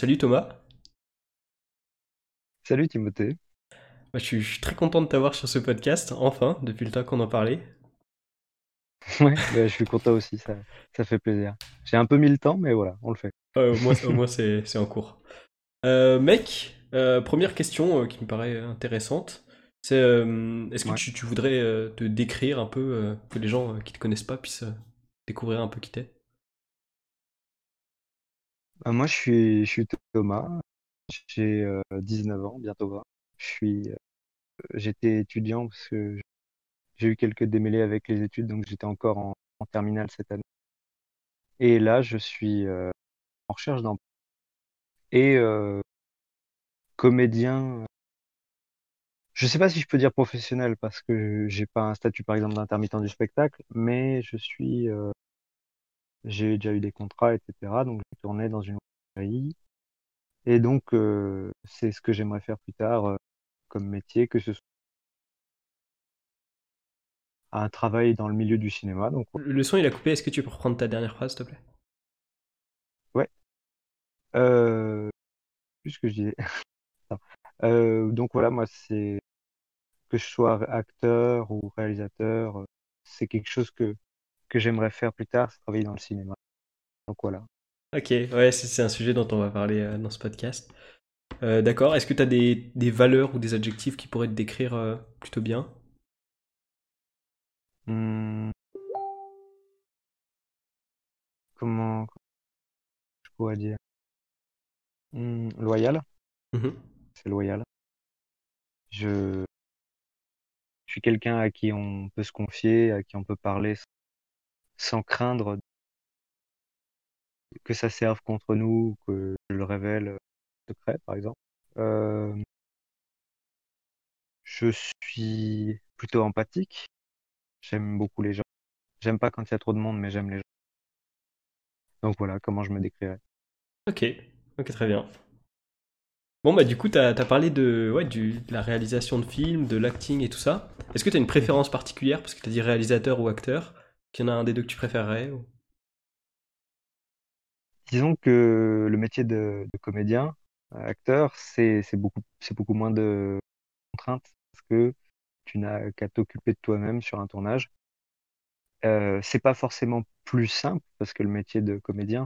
Salut Thomas, Salut Timothée. Bah, je suis, je suis très content de t'avoir sur ce podcast, enfin, depuis le temps qu'on en parlait. Ouais, bah, je suis content aussi, ça, ça fait plaisir. J'ai un peu mis le temps, mais voilà, on le fait. Au moins, c'est, en cours. Euh, mec, euh, première question euh, qui me paraît intéressante, c'est est-ce que Ouais. tu, tu voudrais te décrire un peu, que les gens qui te connaissent pas puissent découvrir un peu qui t'es? Bah, moi, je suis, je suis Thomas, j'ai euh, 19 ans, bientôt 20. Je suis, euh, j'étais étudiant parce que j'ai eu quelques démêlés avec les études, donc j'étais encore en, en terminale cette année. Et là, je suis euh, en recherche d'emploi. Et euh, comédien, je sais pas si je peux dire professionnel parce que j'ai pas un statut, par exemple, d'intermittent du spectacle, mais je suis euh, J'ai déjà eu des contrats, etc. Donc, j'ai tourné dans une série. Et donc, euh, c'est ce que j'aimerais faire plus tard euh, comme métier, que ce soit un travail dans le milieu du cinéma. Donc, Le son il a coupé, est-ce que tu peux reprendre ta dernière phrase, s'il te plaît? ouais. Euh, plus ce que je disais. Euh, donc voilà, moi, c'est que je sois acteur ou réalisateur, c'est quelque chose que que j'aimerais faire plus tard, c'est travailler dans le cinéma. Donc voilà. Ok, ouais, c'est un sujet dont on va parler euh, dans ce podcast. Euh, d'accord, est-ce que tu as des, des valeurs ou des adjectifs qui pourraient te décrire euh, plutôt bien? Hum, comment je pourrais dire? Hum, loyal, Mhm. c'est loyal. Je Je suis quelqu'un à qui on peut se confier, à qui on peut parler s- sans craindre que ça serve contre nous, ou que je le révèle euh, secret, par exemple. Euh, je suis plutôt empathique. J'aime beaucoup les gens. J'aime pas quand il y a trop de monde, mais j'aime les gens. Donc voilà comment je me décrirais. Ok, ok, très bien. Bon, bah, du coup, t'as, t'as parlé de, ouais, du, de la réalisation de films, de l'acting et tout ça. Est-ce que t'as une Mhm. préférence particulière? Parce que t'as dit réalisateur ou acteur? Qu'il y en a un des deux que tu préférerais Disons que le métier de, comédien, euh, acteur, c'est beaucoup moins de contraintes parce que tu n'as qu'à t'occuper de toi-même sur un tournage. Euh, c'est pas forcément plus simple parce que le métier de comédien,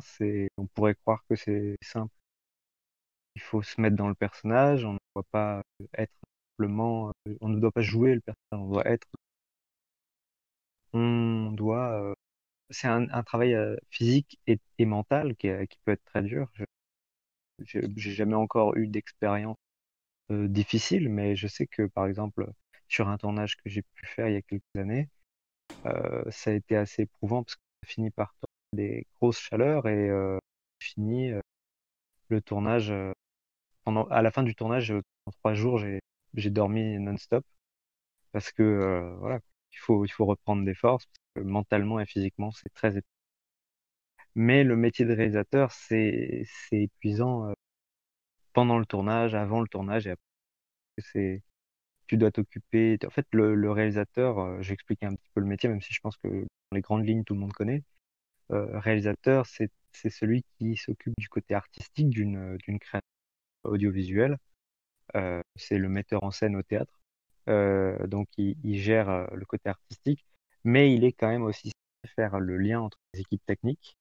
on pourrait croire que c'est simple. Il faut se mettre dans le personnage, on ne doit pas être simplement, euh, on ne doit pas jouer le personnage, on doit être, on doit, euh, c'est un, un travail euh, physique et, et mental qui, est- qui peut être très dur. J'ai jamais encore eu d'expérience euh, difficile, mais je sais que par exemple sur un tournage que j'ai pu faire il y a quelques années, euh, ça a été assez éprouvant parce que ça finit par des grosses chaleurs et euh, fini euh, le tournage euh, pendant à la fin du tournage euh, en trois jours j'ai dormi non-stop parce que euh, voilà il faut il faut reprendre des forces mentalement et physiquement c'est très épuisant. mais le métier de réalisateur c'est c'est épuisant euh, pendant le tournage avant le tournage et après c'est tu dois t'occuper en fait le, le réalisateur euh, j'ai expliqué un petit peu le métier même si je pense que dans les grandes lignes tout le monde connaît euh, réalisateur c'est c'est celui qui s'occupe du côté artistique d'une d'une création audiovisuelle Euh, c'est le metteur en scène au théâtre. Euh, donc, il, gère euh, le côté artistique, mais il est quand même aussi faire le lien entre les équipes techniques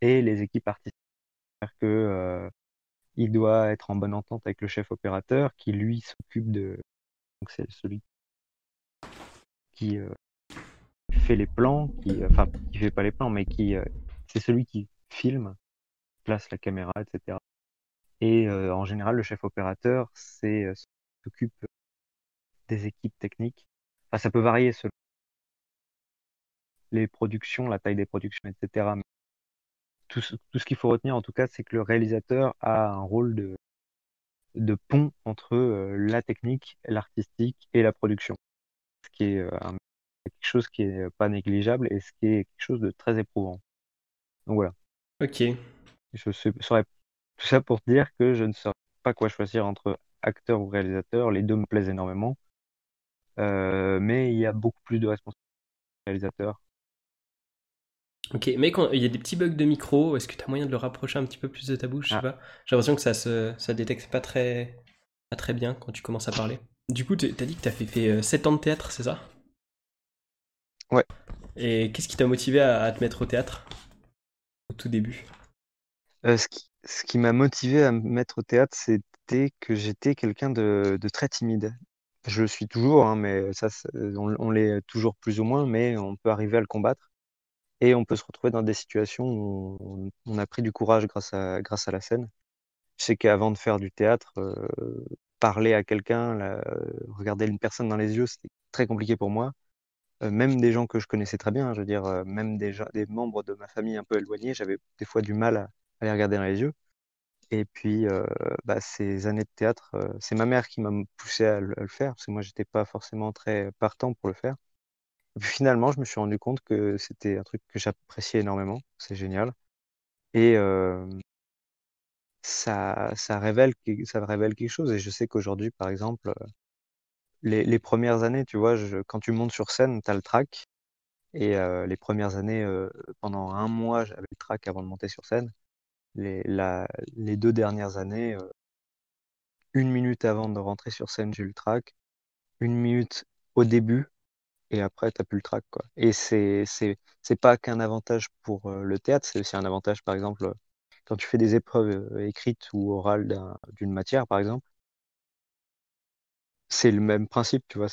et les équipes artistiques. C'est-à-dire que, euh, il doit être en bonne entente avec le chef opérateur qui, lui, s'occupe de... Donc, c'est celui qui fait les plans, qui, enfin, qui fait pas les plans, mais qui, c'est celui qui filme, place la caméra, etc. Et en général, le chef opérateur, c'est s'occupe des équipes techniques. Enfin, ça peut varier selon les productions, la taille des productions, etc. Mais tout ce, tout ce qu'il faut retenir, en tout cas, c'est que le réalisateur a un rôle de, de pont entre euh, la technique, l'artistique et la production. Ce qui est euh, un- quelque chose qui est pas négligeable et ce qui est quelque chose de très éprouvant. Donc voilà. Ok. Je saurais tout ça pour dire que je ne saurais pas quoi choisir entre acteur ou réalisateur. Les deux me plaisent énormément. Euh, mais il y a beaucoup plus de responsabilités réalisateur. Ok, mec, il y a des petits bugs de micro. Est-ce que tu as moyen de le rapprocher un petit peu plus de ta bouche Ah. J'ai l'impression que ça se ça détecte pas très, pas très bien quand tu commences à parler. Du coup, t'as dit que t'as fait, fait 7 ans de théâtre, c'est ça? Ouais. Et qu'est-ce qui t'a motivé à, à te mettre au théâtre? Au tout début Euh, ce qui, ce qui m'a motivé à me mettre au théâtre, c'était que j'étais quelqu'un de, de très timide. Je le suis toujours, hein, mais ça, on, l'est toujours plus ou moins, mais on peut arriver à le combattre et on peut se retrouver dans des situations où on, a pris du courage grâce à, grâce à la scène. Je sais qu'avant de faire du théâtre, parler à quelqu'un, regarder une personne dans les yeux, c'était très compliqué pour moi. Même des gens que je connaissais très bien, je veux dire, même des, des membres de ma famille un peu éloignés, j'avais des fois du mal à les regarder dans les yeux. Et puis, euh, bah, ces années de théâtre, euh, c'est ma mère qui m'a poussé à le, faire, parce que moi, j'étais pas forcément très partant pour le faire. Et puis finalement, je me suis rendu compte que c'était un truc que j'appréciais énormément, c'est génial. Et euh, ça, révèle, ça révèle quelque chose. Et je sais qu'aujourd'hui, par exemple, les, premières années, tu vois, quand tu montes sur scène, tu as le track. Et les premières années, pendant un mois, j'avais le track avant de monter sur scène. Les, deux dernières années, euh, une minute avant de rentrer sur scène, j'ai eu le track. Une minute au début, et après, t'as plus le track, quoi. Et c'est, c'est pas qu'un avantage pour euh, le théâtre, c'est aussi un avantage, par exemple, euh, quand tu fais des épreuves écrites ou orales d'un- d'une matière, par exemple. C'est le même principe, tu vois.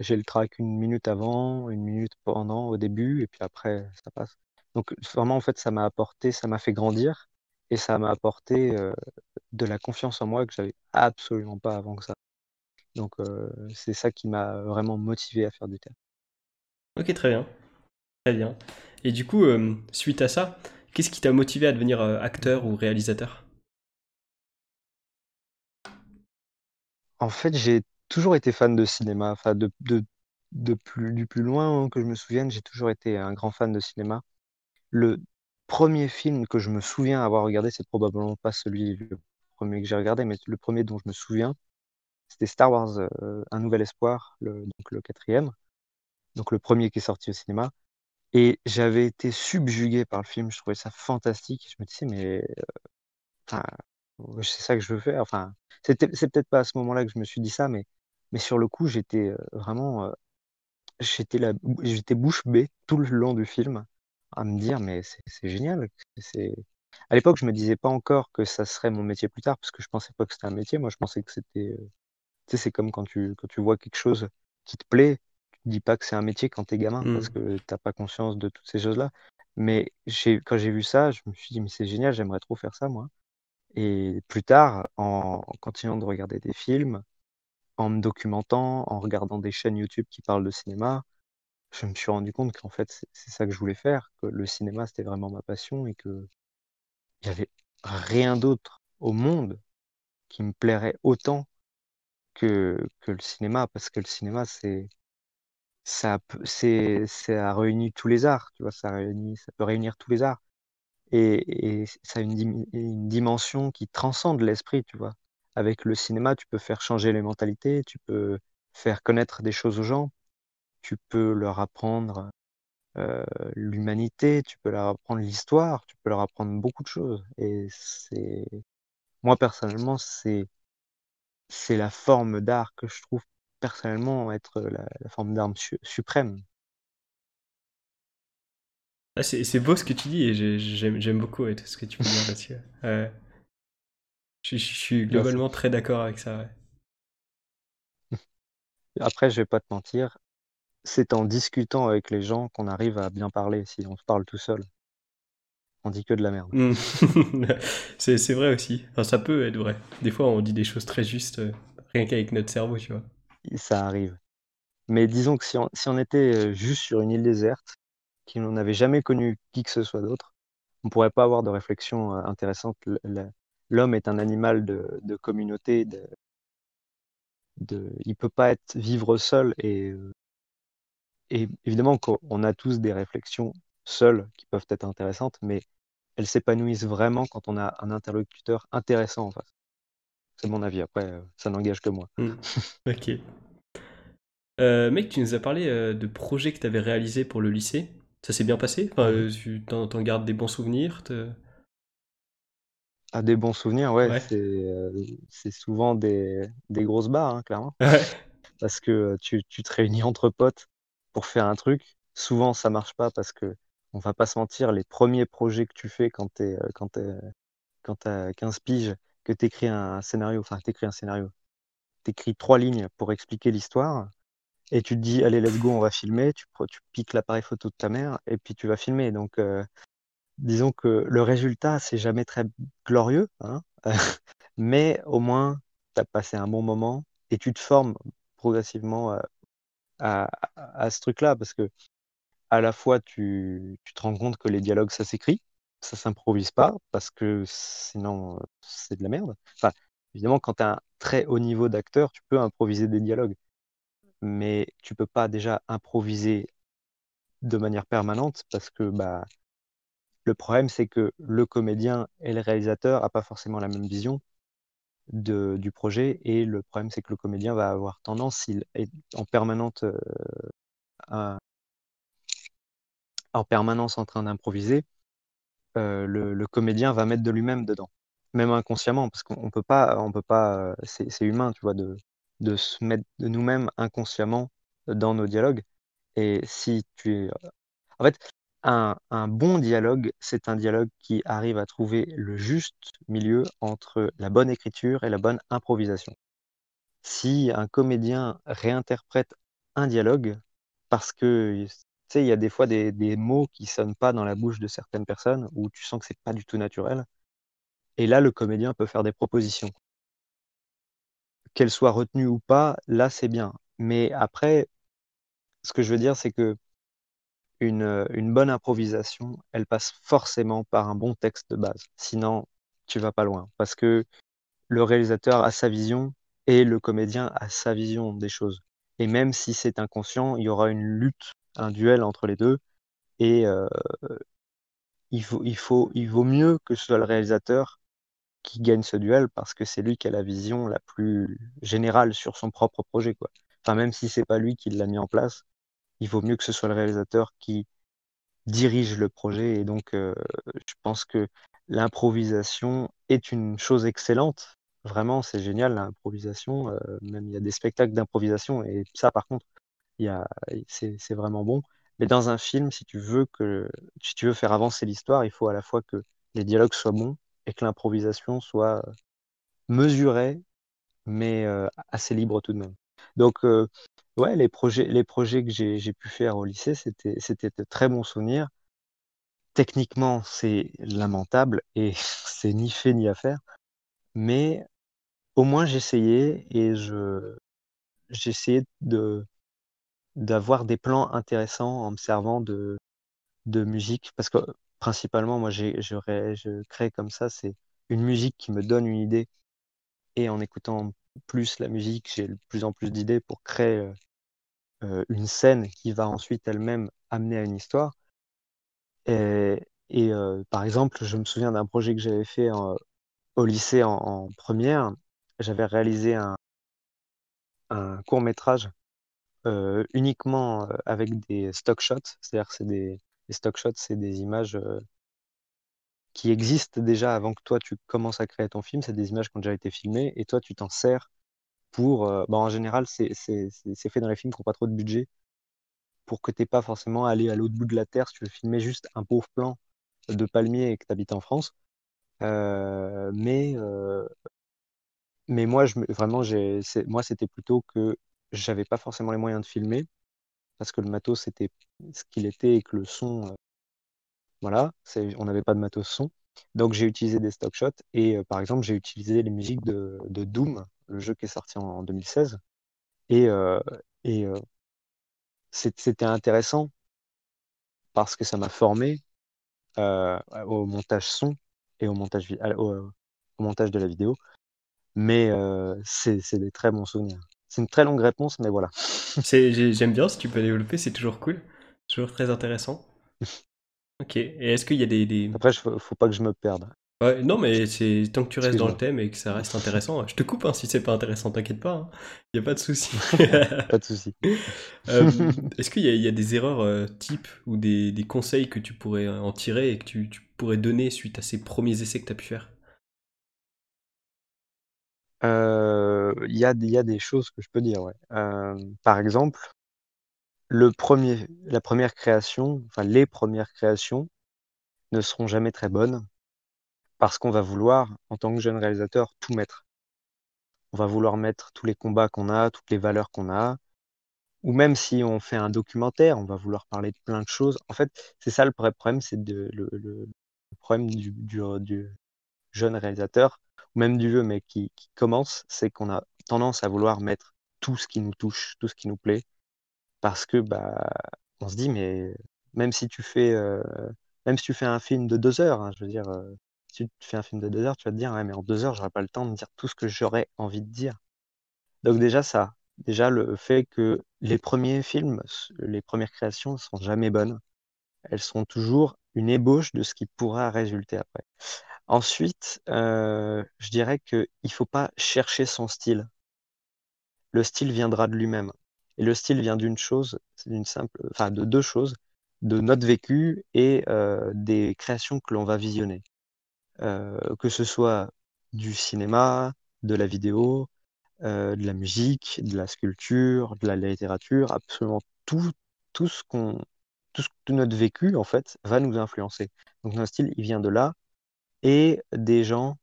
J'ai le track une minute avant, une minute pendant, au début, et puis après, ça passe. Donc, vraiment, en fait, ça m'a apporté, ça m'a fait grandir, et ça m'a apporté euh, de la confiance en moi que j'avais absolument pas avant que ça. Donc, euh, c'est ça qui m'a vraiment motivé à faire du théâtre. Ok, très bien. Très bien. Et du coup, euh, suite à ça, qu'est-ce qui t'a motivé à devenir acteur ou réalisateur? En fait, j'ai toujours été fan de cinéma. Enfin, de, de, de plus, du plus loin que je me souvienne, j'ai toujours été un grand fan de cinéma. Le premier film que je me souviens avoir regardé, c'est probablement pas celui premier que j'ai regardé, mais le premier dont je me souviens, c'était Star Wars, euh, Un Nouvel Espoir, le, quatrième, donc le premier qui est sorti au cinéma. Et j'avais été subjugué par le film, je trouvais ça fantastique. Je me disais, mais enfin, c'est ça que je veux faire. Enfin, c'est peut-être pas à ce moment-là que je me suis dit ça, mais, sur le coup, j'étais euh, vraiment, euh, j'étais bouche bée tout le long du film à me dire, mais c'est génial. C'est, à l'époque, je me disais pas encore que ça serait mon métier plus tard, parce que je pensais pas que c'était un métier. Moi, je pensais que c'était, euh, tu sais, c'est comme quand tu, quand tu vois quelque chose qui te plaît, tu te dis pas que c'est un métier quand t'es gamin, parce que t'as pas conscience de toutes ces choses-là. Mais j'ai, quand j'ai vu ça, je me suis dit, mais c'est génial, j'aimerais trop faire ça, moi. Et plus tard, en continuant de regarder des films, en me documentant, en regardant des chaînes YouTube qui parlent de cinéma, je me suis rendu compte qu'en fait, c'est ça que je voulais faire, que le cinéma, c'était vraiment ma passion et que il y avait rien d'autre au monde qui me plairait autant que, que le cinéma, parce que le cinéma, c'est, ça, c'est, ça réunit tous les arts, tu vois, ça réunit, ça peut réunir tous les arts. Et, et ça a une dimension qui transcende l'esprit, tu vois. Avec le cinéma, tu peux faire changer les mentalités, tu peux faire connaître des choses aux gens, tu peux leur apprendre euh, l'humanité, tu peux leur apprendre l'histoire, tu peux leur apprendre beaucoup de choses. Et c'est, moi personnellement, c'est, c'est la forme d'art que je trouve personnellement être la, la forme d'art su- suprême. Ah, c'est beau ce que tu dis et j'ai- j'aime beaucoup ouais, tout ce que tu peux dire là-dessus. Ouais. Je, je suis globalement très d'accord avec ça. ouais. Après, je vais pas te mentir, c'est en discutant avec les gens qu'on arrive à bien parler. Si on se parle tout seul, on dit que de la merde. Hmm. C'est vrai aussi. Enfin, ça peut être vrai. Des fois, on dit des choses très justes, euh, rien qu'avec notre cerveau, tu vois. Ça arrive. Mais disons que si on, si on était euh, juste sur une île déserte, qui n'avait jamais connu qui que ce soit d'autre, on pourrait pas avoir de réflexion euh, intéressante. L'homme est un animal de, de communauté. De, de, il peut pas être vivre seul. Et, euh, et évidemment qu'on a tous des réflexions seules qui peuvent être intéressantes, mais elles s'épanouissent vraiment quand on a un interlocuteur intéressant en face. C'est mon avis. Après, euh, ça n'engage que moi. Hmm. Ok. Euh, mec, tu nous as parlé euh, de projets que tu avais réalisés pour le lycée. Ça s'est bien passé? Enfin, mhm. Tu t'en, gardes des bons souvenirs? Ah, des bons souvenirs, ouais. C'est, souvent des, des grosses barres, hein, clairement. Parce que tu, tu te réunis entre potes pour faire un truc. Souvent, ça marche pas parce que on va pas se mentir, les premiers projets que tu fais quand tu quand quand t'as 15 piges, que tu écris un scénario, enfin tu écris un scénario, tu écris trois lignes pour expliquer l'histoire, et tu te dis, allez, let's go, on va filmer, tu, piques l'appareil photo de ta mère, et puis tu vas filmer. Donc, euh, disons que le résultat, c'est jamais très glorieux, hein mais au moins, tu as passé un bon moment, et tu te formes progressivement à, à, ce truc-là, parce que à la fois, tu, tu te rends compte que les dialogues, ça s'écrit, ça s'improvise pas, parce que sinon, c'est de la merde. Enfin, évidemment, quand tu as un très haut niveau d'acteur, tu peux improviser des dialogues. Mais tu peux pas déjà improviser de manière permanente parce que bah, le problème, c'est que le comédien et le réalisateur n'ont pas forcément la même vision de, du projet. Et le problème, c'est que le comédien va avoir tendance, s'il est en permanente, euh, en permanence en train d'improviser, euh, le, comédien va mettre de lui-même dedans, même inconsciemment, parce qu'on peut pas, on peut pas, euh, c'est humain, tu vois, de, de se mettre de nous-mêmes inconsciemment dans nos dialogues. Et si tu es, en fait, un, bon dialogue, c'est un dialogue qui arrive à trouver le juste milieu entre la bonne écriture et la bonne improvisation. Si un comédien réinterprète un dialogue parce que il y a des fois des, mots qui sonnent pas dans la bouche de certaines personnes où tu sens que c'est pas du tout naturel. Et là, le comédien peut faire des propositions. Qu'elles soient retenues ou pas, là, c'est bien. Mais après, ce que je veux dire, c'est que une, bonne improvisation, elle passe forcément par un bon texte de base. Sinon, tu vas pas loin. Parce que le réalisateur a sa vision et le comédien a sa vision des choses. Et même si c'est inconscient, il y aura une lutte un duel entre les deux. Et euh, il, faut, il, faut, il vaut mieux que ce soit le réalisateur qui gagne ce duel parce que c'est lui qui a la vision la plus générale sur son propre projet. Quoi. Enfin, même si c'est pas lui qui l'a mis en place, il vaut mieux que ce soit le réalisateur qui dirige le projet. Et donc, euh, je pense que l'improvisation est une chose excellente. Vraiment, c'est génial l'improvisation. Euh, même il y a des spectacles d'improvisation. Et ça, par contre, c'est vraiment bon. Mais dans un film, si tu veux que, si tu veux faire avancer l'histoire, il faut à la fois que les dialogues soient bons et que l'improvisation soit euh, mesurée, mais assez libre tout de même. Donc, ouais, les projets, les projets que j'ai pu faire au lycée, c'était de très bons souvenirs. Techniquement, c'est lamentable et c'est ni fait ni à faire, mais au moins j'essayais et je j'essayais de d'avoir des plans intéressants en me servant de, de musique. Parce que principalement, moi, je, je crée comme ça, c'est une musique qui me donne une idée. Et en écoutant plus la musique, j'ai de plus en plus d'idées pour créer euh, une scène qui va ensuite elle-même amener à une histoire. Et, euh, par exemple, je me souviens d'un projet que j'avais fait au lycée en, première. J'avais réalisé un, un court métrage euh, uniquement avec des stock shots, c'est-à-dire c'est des, stock shots, c'est des images qui existent déjà avant que toi tu commences à créer ton film, c'est des images qui ont déjà été filmées et toi tu t'en sers pour. Bon, en général, c'est fait dans les films qui n'ont pas trop de budget pour que tu pas forcément à aller à l'autre bout de la terre si tu veux filmer juste un pauvre plan de palmier et que tu habites en France. mais, mais moi, je, vraiment, moi, c'était plutôt que j'avais pas forcément les moyens de filmer parce que le matos c'était ce qu'il était et que le son, euh, voilà, on n'avait pas de matos son. Donc j'ai utilisé des stock shots et euh, par exemple j'ai utilisé les musiques de, Doom, le jeu qui est sorti en, 2016. Et, euh, et c'était intéressant parce que ça m'a formé au montage son et au montage, au montage de la vidéo. Mais c'est des très bons souvenirs. C'est une très longue réponse, mais voilà. J'aime bien si tu peux développer, c'est toujours cool. Toujours très intéressant. Ok, et est-ce qu'il y a des, Après, il faut, faut pas que je me perde. Ouais, non, mais c'est tant que tu restes dans le thème et que ça reste intéressant. Je te coupe hein, si c'est pas intéressant, t'inquiète pas. Il y a pas de souci. Pas de souci. Euh, est-ce qu'il y a, il y a des erreurs euh, types ou des, des conseils que tu pourrais euh, en tirer et que tu, tu pourrais donner suite à ces premiers essais que tu as pu faire? Euh, Il y a, il y a des choses que je peux dire, ouais. Par exemple, le premier, la première création, enfin les premières créations ne seront jamais très bonnes parce qu'on va vouloir, en tant que jeune réalisateur, tout mettre. On va vouloir mettre tous les combats qu'on a, toutes les valeurs qu'on a, ou même si on fait un documentaire, on va vouloir parler de plein de choses. En fait, c'est ça le problème, c'est le, problème du, jeune réalisateur, ou même du vieux, mais qui, commence, c'est qu'on a tendance à vouloir mettre tout ce qui nous touche, tout ce qui nous plaît, parce que bah, on se dit, mais même si tu fais, euh, si tu fais un film de deux heures, hein, je veux dire, euh, si tu fais un film de deux heures, tu vas te dire, ouais, mais en deux heures, j'aurais pas le temps de dire tout ce que j'aurais envie de dire. Donc déjà ça, déjà le fait que les premiers films, les premières créations ne sont jamais bonnes. Elles sont toujours une ébauche de ce qui pourra résulter après. Ensuite, euh, je dirais qu'il ne faut pas chercher son style. Le style viendra de lui-même. Et le style vient d'une chose, c'est d'une simple, enfin de deux choses, de notre vécu et euh, des créations que l'on va visionner. Euh, que ce soit du cinéma, de la vidéo, euh, de la musique, de la sculpture, de la littérature, absolument tout, tout ce qu'on, tout, notre vécu, en fait, va nous influencer. Donc, notre style, il vient de là, et des gens,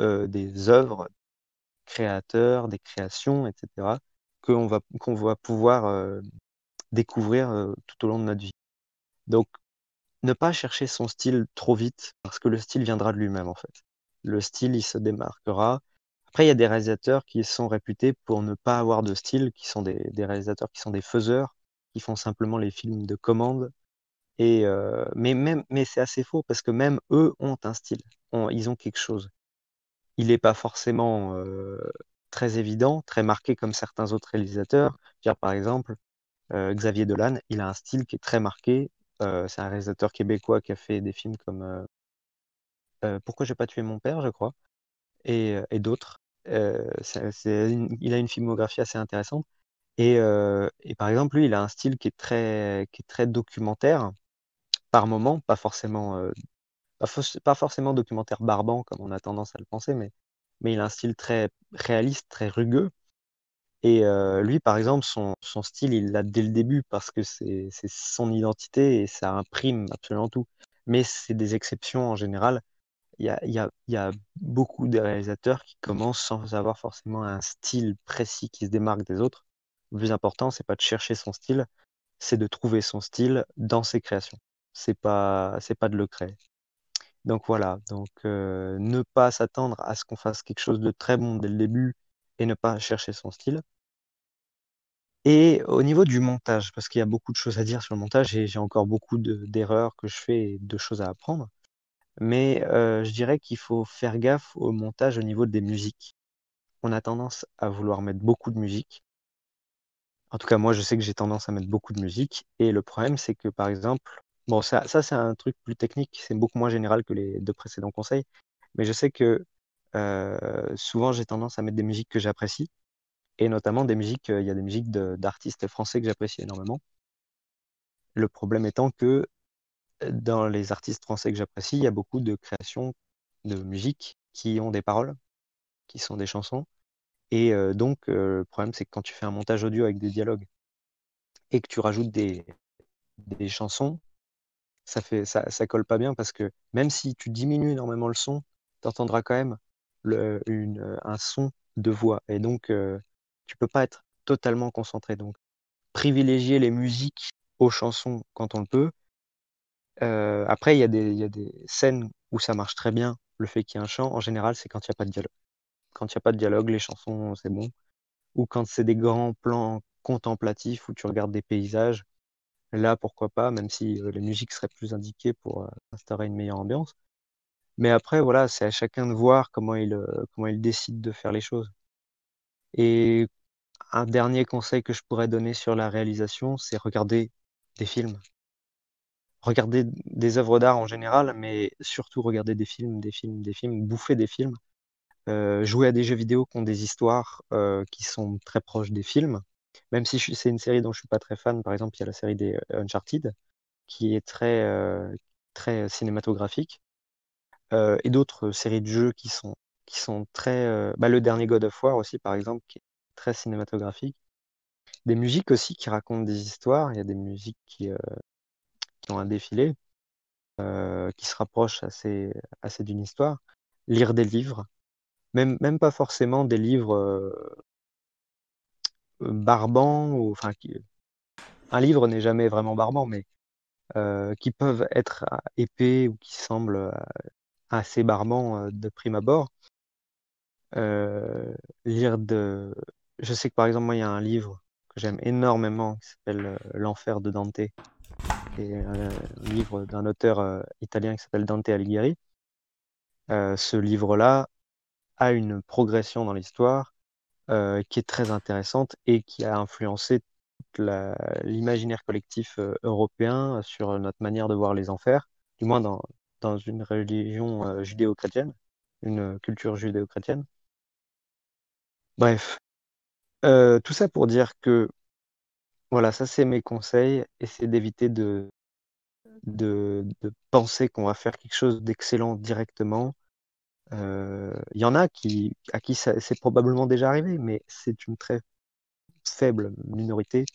euh, des œuvres, créateurs, des créations, etc., qu'on va, qu'on va pouvoir découvrir tout au long de notre vie. Donc, ne pas chercher son style trop vite, parce que le style viendra de lui-même, en fait. Le style, il se démarquera. Après, il y a des réalisateurs qui sont réputés pour ne pas avoir de style, qui sont des, réalisateurs qui sont des faiseurs, qui font simplement les films de commande. Et, euh, mais même, mais c'est assez faux, parce que même eux ont un style. Ils ont quelque chose. Il n'est pas forcément euh, très évident, très marqué comme certains autres réalisateurs. Par exemple, euh, Xavier Dolan, il a un style qui est très marqué. Euh, c'est un réalisateur québécois qui a fait des films comme euh, euh, Pourquoi j'ai pas tué mon père, je crois, et, d'autres. Il a une filmographie assez intéressante. Et, par exemple, lui, il a un style qui est très, documentaire par moment, pas forcément, pas, forcément documentaire barbant comme on a tendance à le penser, mais il a un style très réaliste, très rugueux. Et euh, lui, par exemple, son, style, il l'a dès le début parce que c'est son identité et ça imprime absolument tout. Mais c'est des exceptions en général. Il y a, beaucoup de réalisateurs qui commencent sans avoir forcément un style précis qui se démarque des autres. Le plus important, c'est pas de chercher son style, c'est de trouver son style dans ses créations. C'est pas, pas de le créer. Donc voilà, donc euh, ne pas s'attendre à ce qu'on fasse quelque chose de très bon dès le début et ne pas chercher son style. Et au niveau du montage, parce qu'il y a beaucoup de choses à dire sur le montage et j'ai encore beaucoup de- d'erreurs que je fais et de choses à apprendre, mais euh, je dirais qu'il faut faire gaffe au montage au niveau des musiques. On a tendance à vouloir mettre beaucoup de musique. En tout cas, moi, je sais que j'ai tendance à mettre beaucoup de musique. Et le problème, c'est que, par exemple, bon, ça, c'est un truc plus technique, c'est beaucoup moins général que les deux précédents conseils, mais je sais que souvent, j'ai tendance à mettre des musiques que j'apprécie et notamment des musiques, euh, il y a des musiques d'artistes français que j'apprécie énormément. Le problème étant que euh, dans les artistes français que j'apprécie, il y a beaucoup de créations de musique qui ont des paroles, qui sont des chansons. Et euh, donc, euh, le problème, c'est que quand tu fais un montage audio avec des dialogues et que tu rajoutes des, des chansons, ça fait, ça, ça colle pas bien parce que même si tu diminues énormément le son, tu entendras quand même une, un son de voix. Et donc, euh, tu peux pas être totalement concentré. Donc, privilégier les musiques aux chansons quand on le peut. Euh, après, il y a des, y a des scènes où ça marche très bien, le fait qu'il y ait un chant. En général, c'est quand il n'y a pas de dialogue. Quand il n'y a pas de dialogue, les chansons, c'est bon. Ou quand c'est des grands plans contemplatifs où tu regardes des paysages, là, pourquoi pas, même si euh, les musiques seraient plus indiquées pour euh, instaurer une meilleure ambiance. Mais après, voilà, c'est à chacun de voir comment il, euh, comment il décide de faire les choses. Et un dernier conseil que je pourrais donner sur la réalisation, c'est regarder des films. regarder des œuvres d'art en général, mais surtout regarder des films, des films, des films, bouffer des films, euh, jouer à des jeux vidéo qui ont des histoires euh, qui sont très proches des films. Même si c'est une série dont je suis pas très fan, par exemple, il y a la série des Uncharted, qui est très, très cinématographique, et d'autres séries de jeux qui sont, qui sont très... Bah, le dernier God of War aussi, par exemple, qui est très cinématographique. Des musiques aussi qui racontent des histoires. Il y a des musiques qui, qui ont un défilé, euh, qui se rapprochent assez, assez d'une histoire. Lire des livres, même, même pas forcément des livres euh, barbants, ou, enfin, qui, un livre n'est jamais vraiment barbant, mais euh, qui peuvent être épais ou qui semblent assez barbants de prime abord. lire de... Je sais que par exemple, moi, il y a un livre que j'aime énormément qui s'appelle L'enfer de Dante, qui un livre d'un auteur euh, italien qui s'appelle Dante Alighieri. Euh, ce livre-là a une progression dans l'histoire euh, qui est très intéressante et qui a influencé l'imaginaire collectif européen sur notre manière de voir les enfers, du moins dans, dans une religion judéo-chrétienne, une culture judéo-chrétienne. Bref, tout ça pour dire que voilà, ça c'est mes conseils. Essayer d'éviter de, de, penser qu'on va faire quelque chose d'excellent directement. Euh, il y en a qui, à qui c'est probablement déjà arrivé, mais c'est une très faible minorité.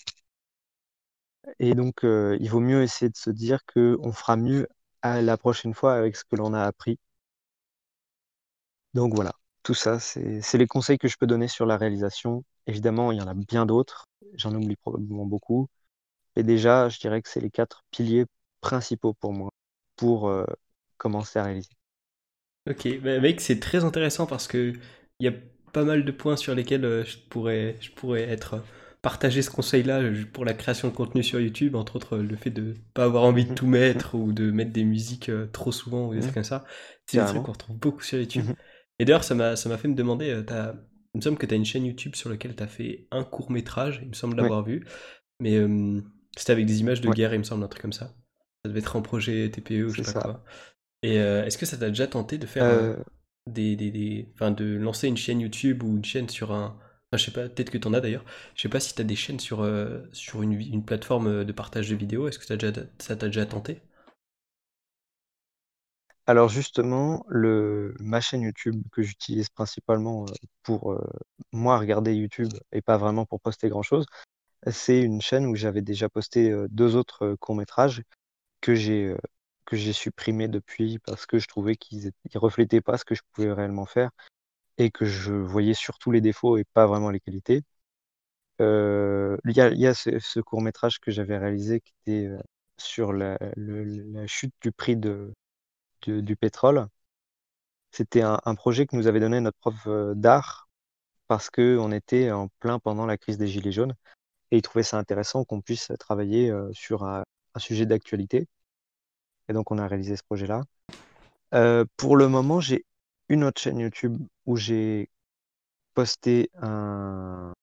Et donc, euh, il vaut mieux essayer de se dire qu'on fera mieux à la prochaine fois avec ce que l'on a appris. Donc voilà, tout ça, c'est les conseils que je peux donner sur la réalisation. Évidemment, il y en a bien d'autres, j'en oublie probablement beaucoup. Et déjà, je dirais que c'est les quatre piliers principaux pour moi pour euh, commencer à réaliser. Ok, bah, mec, c'est très intéressant parce que il y a pas mal de points sur lesquels euh, je pourrais, être partager ce conseil-là pour la création de contenu sur YouTube, entre autres le fait de pas avoir envie de mhm. tout mettre ou de mettre des musiques trop souvent ou des trucs comme ça. C'est des trucs qu'on retrouve beaucoup sur YouTube. Mhm. Et d'ailleurs, ça m'a, fait me demander, as, il me semble que tu as une chaîne YouTube sur laquelle tu as fait un court métrage, il me semble l'avoir vu, mais c'était avec des images de guerre, il me semble, un truc comme ça. Ça devait être un projet TPE ou je sais pas quoi. Et euh, est-ce que ça t'a déjà tenté de faire euh. des, des, des, enfin, de lancer une chaîne YouTube ou une chaîne sur un, je sais pas, peut-être que tu en as d'ailleurs. Je sais pas si tu as des chaînes sur, euh, sur une, plateforme de partage de vidéos. Est-ce que déjà, ça t'a déjà tenté? Alors justement, le, ma chaîne YouTube que j'utilise principalement pour moi regarder YouTube et pas vraiment pour poster grand-chose, c'est une chaîne où j'avais déjà posté deux autres courts-métrages que j'ai que j'ai supprimés depuis parce que je trouvais qu'ils ne reflétaient pas ce que je pouvais réellement faire et que je voyais surtout les défauts et pas vraiment les qualités. Il y a, ce, court-métrage que j'avais réalisé qui était sur la, chute du prix de, du pétrole. C'était un, projet que nous avait donné notre prof d'art parce qu'on était en plein pendant la crise des Gilets jaunes et il trouvait ça intéressant qu'on puisse travailler euh, sur un, sujet d'actualité. Et donc, on a réalisé ce projet-là. Euh, pour le moment, j'ai une autre chaîne YouTube où j'ai posté un.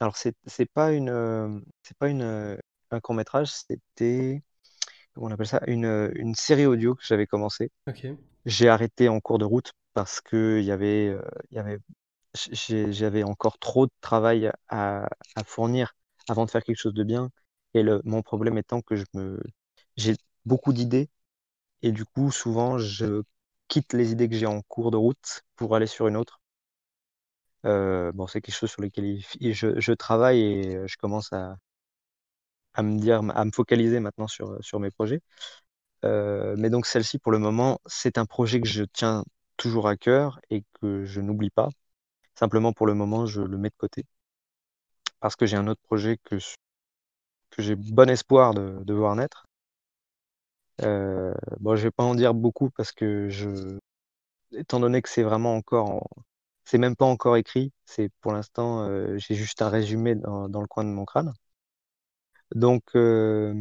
Alors, c'est pas une, c'est pas une, un court métrage, c'était comment on appelle ça, une, une série audio que j'avais commencé. J'ai arrêté en cours de route parce que y avait, euh, y avait, j'avais encore trop de travail à, à fournir avant de faire quelque chose de bien. Et le, mon problème étant que je me, j'ai beaucoup d'idées et du coup, souvent, je quitte les idées que j'ai en cours de route pour aller sur une autre. Euh, bon, c'est quelque chose sur lequel je, travaille et je commence à, me dire, à me focaliser maintenant sur, sur mes projets. Euh, mais donc celle-ci, pour le moment, c'est un projet que je tiens toujours à cœur et que je n'oublie pas. Simplement, pour le moment, je le mets de côté parce que j'ai un autre projet que, que j'ai bon espoir de voir naître. Euh, bon, je vais pas en dire beaucoup parce que je, étant donné que c'est vraiment encore, c'est même pas encore écrit, c'est pour l'instant, euh, j'ai juste un résumé dans, dans, le coin de mon crâne. Donc, euh,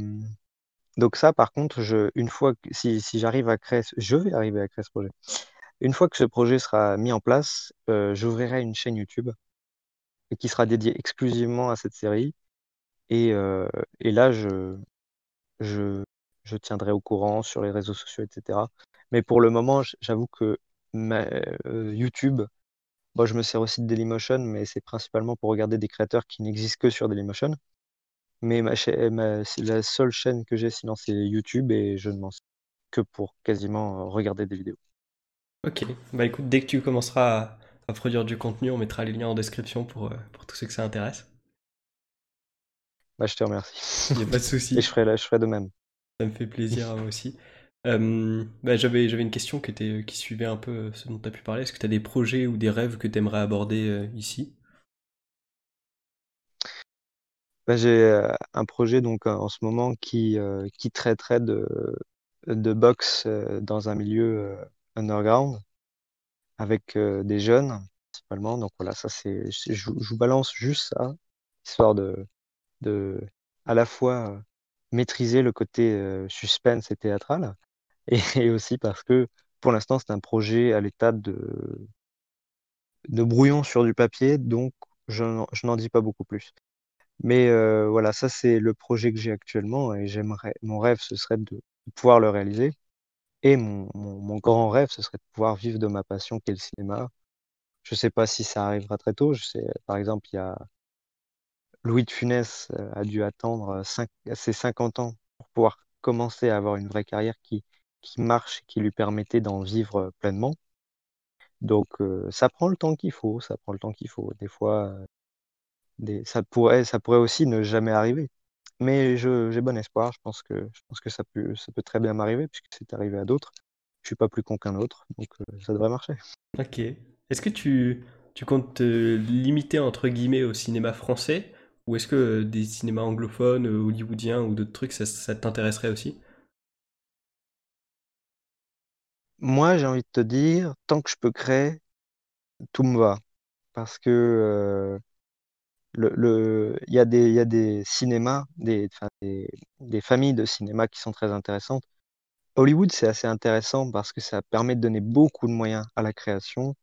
donc ça, par contre, je, une fois que, si, si j'arrive à créer, je vais arriver à créer ce projet. Une fois que ce projet sera mis en place, j'ouvrirai une chaîne YouTube qui sera dédié exclusivement à cette série. Et, et là, je, je, je tiendrai au courant sur les réseaux sociaux, etc. Mais pour le moment, j'avoue que euh, YouTube, bon, je me sers aussi de Dailymotion, mais c'est principalement pour regarder des créateurs qui n'existent que sur Dailymotion. Mais ma, c'est la seule chaîne que j'ai, sinon c'est YouTube et je ne m'en sers que pour quasiment regarder des vidéos. Ok, bah écoute, dès que tu commenceras à, produire du contenu, on mettra les liens en description pour, euh, pour tous ceux que ça intéresse. Bah, je te remercie. Il n'y a pas de souci. et je ferai, je ferai de même. Ça me fait plaisir moi aussi. Euh, bah, j'avais, j'avais une question qui, était, qui suivait un peu euh, ce dont tu as pu parler. Est-ce que tu as des projets ou des rêves que tu aimerais aborder euh, ici? Bah, J'ai un projet donc, en ce moment qui, traiterait de, de boxe dans un milieu underground avec des jeunes principalement. Donc voilà, ça c'est, je, je, vous balance juste ça, histoire de, de à la fois maîtriser le côté suspense et théâtral, et, aussi parce que pour l'instant c'est un projet à l'état de, de brouillon sur du papier, donc je, n'en dis pas beaucoup plus. Mais voilà, ça c'est le projet que j'ai actuellement et j'aimerais, mon rêve ce serait de pouvoir le réaliser. Et mon, grand rêve, ce serait de pouvoir vivre de ma passion qui est le cinéma. Je sais pas si ça arrivera très tôt. Je sais, par exemple, il y a Louis de Funès euh, a dû attendre ses 50 ans pour pouvoir commencer à avoir une vraie carrière qui, qui marche, qui lui permettait d'en vivre euh, pleinement. Donc euh, ça prend le temps qu'il faut, ça prend le temps qu'il faut. Des fois, ça pourrait, ça pourrait aussi ne jamais arriver. Mais j'ai bon espoir. Je pense que, je pense que ça peut, très bien m'arriver puisque c'est arrivé à d'autres. Je suis pas plus con qu'un autre, donc ça devrait marcher. Ok. Est-ce que tu, tu comptes te limiter entre guillemets au cinéma français ou est-ce que euh, des cinémas anglophones, euh, hollywoodiens ou d'autres trucs, ça, t'intéresserait aussi? Moi, j'ai envie de te dire, tant que je peux créer, tout me va. Parce que euh, le, y, a des, y des cinémas, des, des, familles de cinéma qui sont très intéressantes. Hollywood, c'est assez intéressant parce que ça permet de donner beaucoup de moyens à la création,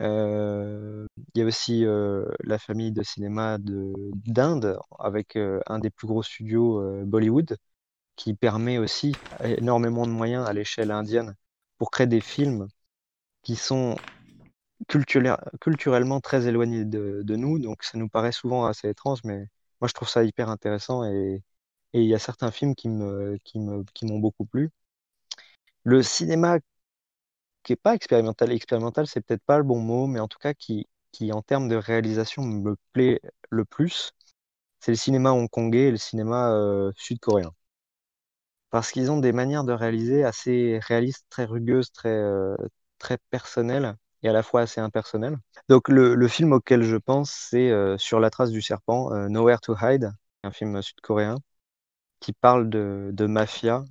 euh, il y a aussi euh, la famille de cinéma d'Inde avec euh, un des plus gros studios Bollywood qui permet aussi énormément de moyens à l'échelle indienne pour créer des films qui sont culturellement très éloignés de, de, nous. Donc ça nous paraît souvent assez étrange, mais moi je trouve ça hyper intéressant et, et il y a certains films qui me, qui me, qui m'ont beaucoup plu. Le cinéma qui est pas expérimental. Expérimental, c'est peut-être pas le bon mot, mais en tout cas qui, qui en termes de réalisation me plaît le plus, c'est le cinéma hongkongais et le cinéma euh, sud-coréen. Parce qu'ils ont des manières de réaliser assez réalistes, très rugueuses, très, euh, très personnelles et à la fois assez impersonnelles. Donc le, le film auquel je pense, c'est euh, Sur la trace du serpent, Nowhere to Hide, un film sud-coréen qui parle de, de mafia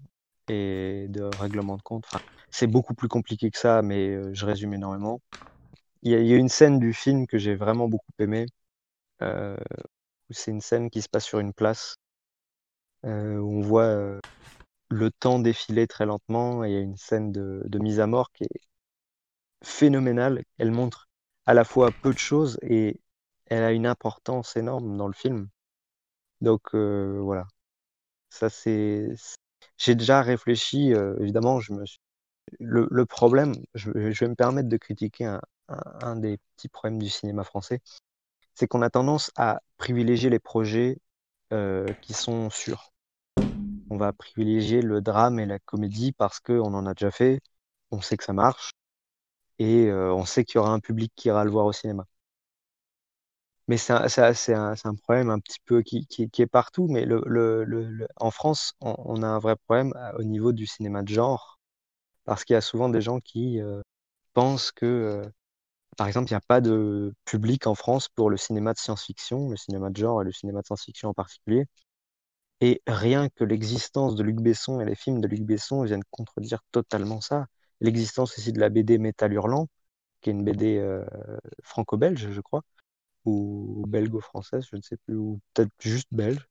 et de règlement de compte. C'est beaucoup plus compliqué que ça, mais euh, je résume énormément. Il y, a, une scène du film que j'ai vraiment beaucoup aimé. Euh, c'est une scène qui se passe sur une place euh, où on voit le temps défiler très lentement et il y a une scène de, mise à mort qui est phénoménale. Elle montre à la fois peu de choses et elle a une importance énorme dans le film. Donc voilà, ça c'est. J'ai déjà réfléchi, évidemment, je me suis le, problème, je, vais me permettre de critiquer un, des petits problèmes du cinéma français, c'est qu'on a tendance à privilégier les projets euh, qui sont sûrs. On va privilégier le drame et la comédie parce qu'on en a déjà fait, on sait que ça marche, et euh, on sait qu'il y aura un public qui ira le voir au cinéma. Mais c'est un, problème un petit peu qui, est partout, mais en France, on, a un vrai problème euh, au niveau du cinéma de genre parce qu'il y a souvent des gens qui pensent que, par exemple, il n'y a pas de public en France pour le cinéma de science-fiction, le cinéma de genre et le cinéma de science-fiction en particulier. Et rien que l'existence de Luc Besson et les films de Luc Besson viennent contredire totalement ça. L'existence aussi de la BD Métal Hurlant, qui est une BD franco-belge, je crois, ou belgo-française, je ne sais plus, ou peut-être juste belge,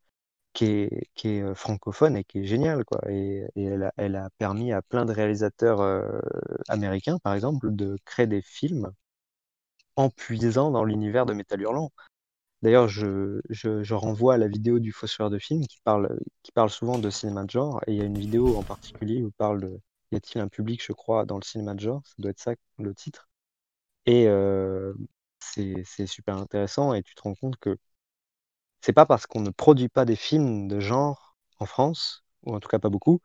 qui est, euh, francophone et qui est géniale, quoi. Et, elle, a, permis à plein de réalisateurs euh, américains, par exemple, de créer des films en puisant dans l'univers de Metal Hurlant. D'ailleurs, je, renvoie à la vidéo du Fossoyeur de film qui parle, souvent de cinéma de genre. Et il y a une vidéo en particulier où parle de Y a-t-il un public, je crois, dans le cinéma de genre? Ça doit être ça le titre. Et euh, c'est super intéressant et tu te rends compte que c'est pas parce qu'on ne produit pas des films de genre en France, ou en tout cas pas beaucoup,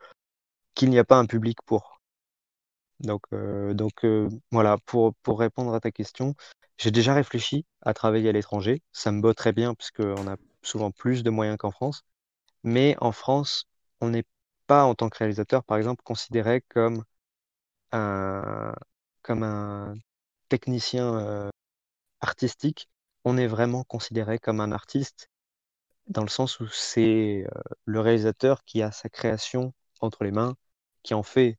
qu'il n'y a pas un public pour. Donc, euh, euh, voilà, pour, pour répondre à ta question, j'ai déjà réfléchi à travailler à l'étranger. Ça me botte très bien puisqu'on a souvent plus de moyens qu'en France. Mais en France, on n'est pas, en tant que réalisateur, par exemple, considéré comme un, comme un technicien euh, artistique. On est vraiment considéré comme un artiste dans le sens où c'est euh, le réalisateur qui a sa création entre les mains, qui en fait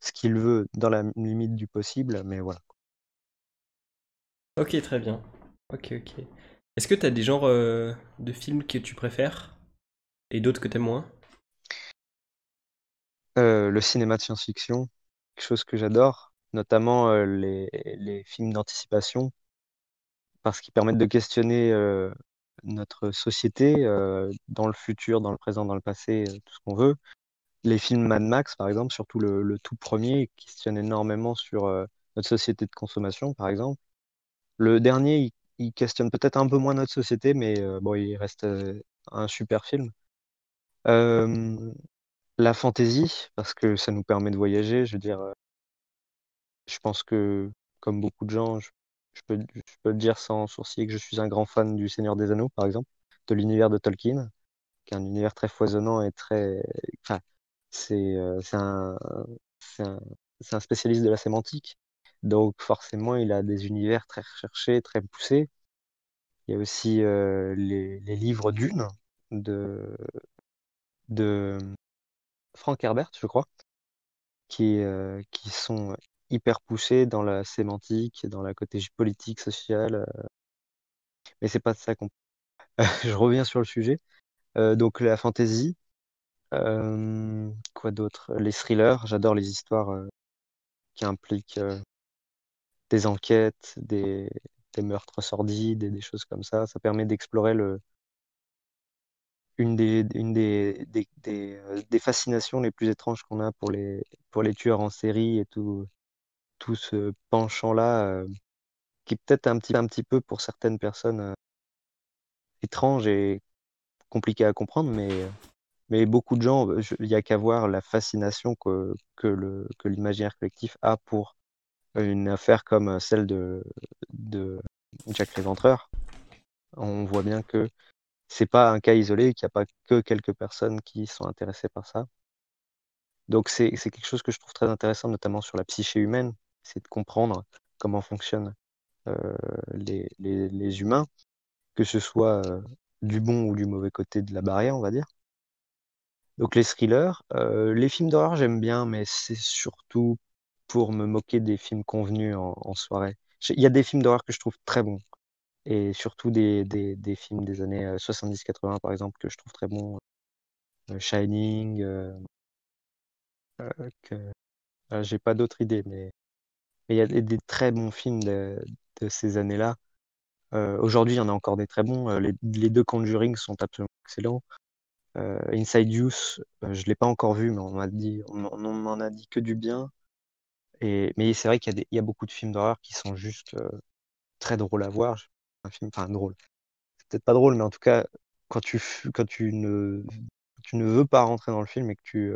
ce qu'il veut dans la limite du possible, mais voilà. Ok, très bien. Ok, ok. Est-ce que tu as des genres euh, de films que tu préfères et d'autres que tu aimes moins? Euh, le cinéma de science-fiction, quelque chose que j'adore, notamment euh, les, les films d'anticipation, parce qu'ils permettent de questionner notre société euh, dans le futur, dans le présent, dans le passé, euh, tout ce qu'on veut. Les films Mad Max, par exemple, surtout le, tout premier, questionnent énormément sur euh, notre société de consommation, par exemple. Le dernier, il, questionne peut-être un peu moins notre société, mais bon, il reste un super film. La fantasy, parce que ça nous permet de voyager, je veux dire, je pense que, comme beaucoup de gens, je, je peux, le dire sans sourciller que je suis un grand fan du Seigneur des Anneaux, par exemple, de l'univers de Tolkien, qui est un univers très foisonnant et très... Enfin, c'est euh, un, un spécialiste de la sémantique. Donc forcément, il a des univers très recherchés, très poussés. Il y a aussi euh, les, les livres Dune de, de Frank Herbert, je crois, qui, euh, qui sont hyper poussés dans la sémantique, dans la côté politique, sociale. euh, mais c'est pas de ça qu'on... Je reviens sur le sujet. Euh, donc la fantasy, euh, quoi d'autre? Les thrillers, j'adore les histoires qui impliquent des enquêtes, des, meurtres sordides et des choses comme ça. Ça permet d'explorer le, une des, une des, des, des fascinations les plus étranges qu'on a pour les, pour les tueurs en série et tout, tout ce penchant-là, euh, qui est peut-être un petit, peu pour certaines personnes euh, étrange et compliqué à comprendre, mais, euh, beaucoup de gens, il n'y a qu'à voir la fascination que, que le, que l'imaginaire collectif a pour une affaire comme celle de, de Jack l'Éventreur. On voit bien que c'est pas un cas isolé, qu'il n'y a pas que quelques personnes qui sont intéressées par ça. Donc c'est quelque chose que je trouve très intéressant, notamment sur la psyché humaine, c'est de comprendre comment fonctionnent euh, les, les, humains, que ce soit euh, du bon ou du mauvais côté de la barrière, on va dire. Donc les thrillers, euh, les films d'horreur j'aime bien, mais c'est surtout pour me moquer des films convenus en, soirée. Il y a des films d'horreur que je trouve très bons, et surtout des, des, des films des années euh, 70-80 par exemple que je trouve très bons. Shining, j'ai pas d'autres idées, mais mais il y a des, très bons films de, ces années-là. Euh, aujourd'hui, il y en a encore des très bons. Euh, les, deux Conjuring sont absolument excellents. Euh, Inside euh, je l'ai pas encore vu, mais on m'en a dit que du bien. Mais c'est vrai qu'il y a beaucoup de films d'horreur qui sont juste très drôles à voir. Un film, enfin drôle. C'est peut-être pas drôle, mais en tout cas, quand tu, ne, ne veux pas rentrer dans le film et que tu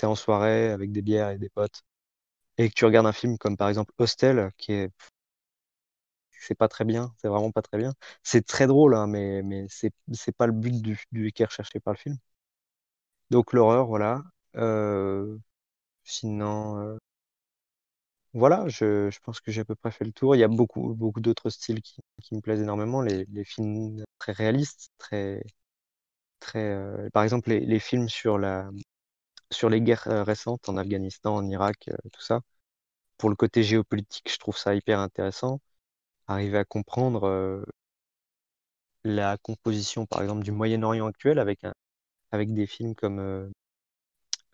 es en soirée avec des bières et des potes et que tu regardes un film comme par exemple Hostel, qui est, c'est pas très bien, c'est vraiment pas très bien. C'est très drôle, hein, mais, mais c'est, pas le but du, du, qui recherché par le film. Donc l'horreur, voilà. Euh, sinon, euh, voilà, je, je pense que j'ai à peu près fait le tour. Il y a beaucoup, beaucoup d'autres styles qui, qui me plaisent énormément. Les, les films très réalistes, très, très, euh, par exemple, les, les films sur la, sur les guerres récentes en Afghanistan, en Irak, tout ça. Pour le côté géopolitique, je trouve ça hyper intéressant. Arriver à comprendre euh, la composition, par exemple, du Moyen-Orient actuel avec un, avec des films comme euh,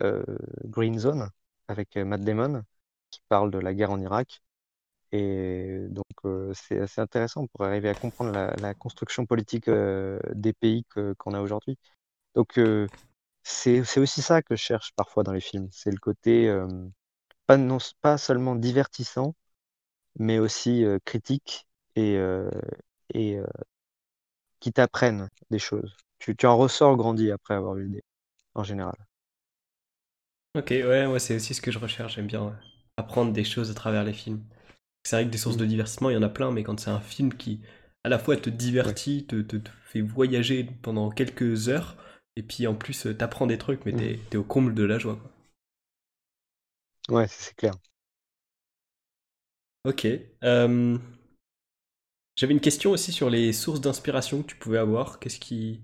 euh, Green Zone avec Matt Damon qui parle de la guerre en Irak. Et donc, c'est assez intéressant pour arriver à comprendre la, construction politique des pays qu'on a aujourd'hui. Donc, c'est aussi ça que je cherche parfois dans les films. C'est le côté pas, non, pas seulement divertissant, mais aussi critique et, et qui t'apprennent des choses. Tu, tu en ressors grandi après avoir vu des, en général. Ok, ouais, moi c'est aussi ce que je recherche. J'aime bien apprendre des choses à travers les films. C'est vrai que des sources de divertissement, il y en a plein, mais quand c'est un film qui à la fois te divertit, te, te, fait voyager pendant quelques heures, et puis en plus t'apprends des trucs, mais t'es es au comble de la joie. Quoi. Ouais, c'est clair. Ok. Euh, j'avais une question aussi sur les sources d'inspiration que tu pouvais avoir. Qu'est-ce qui,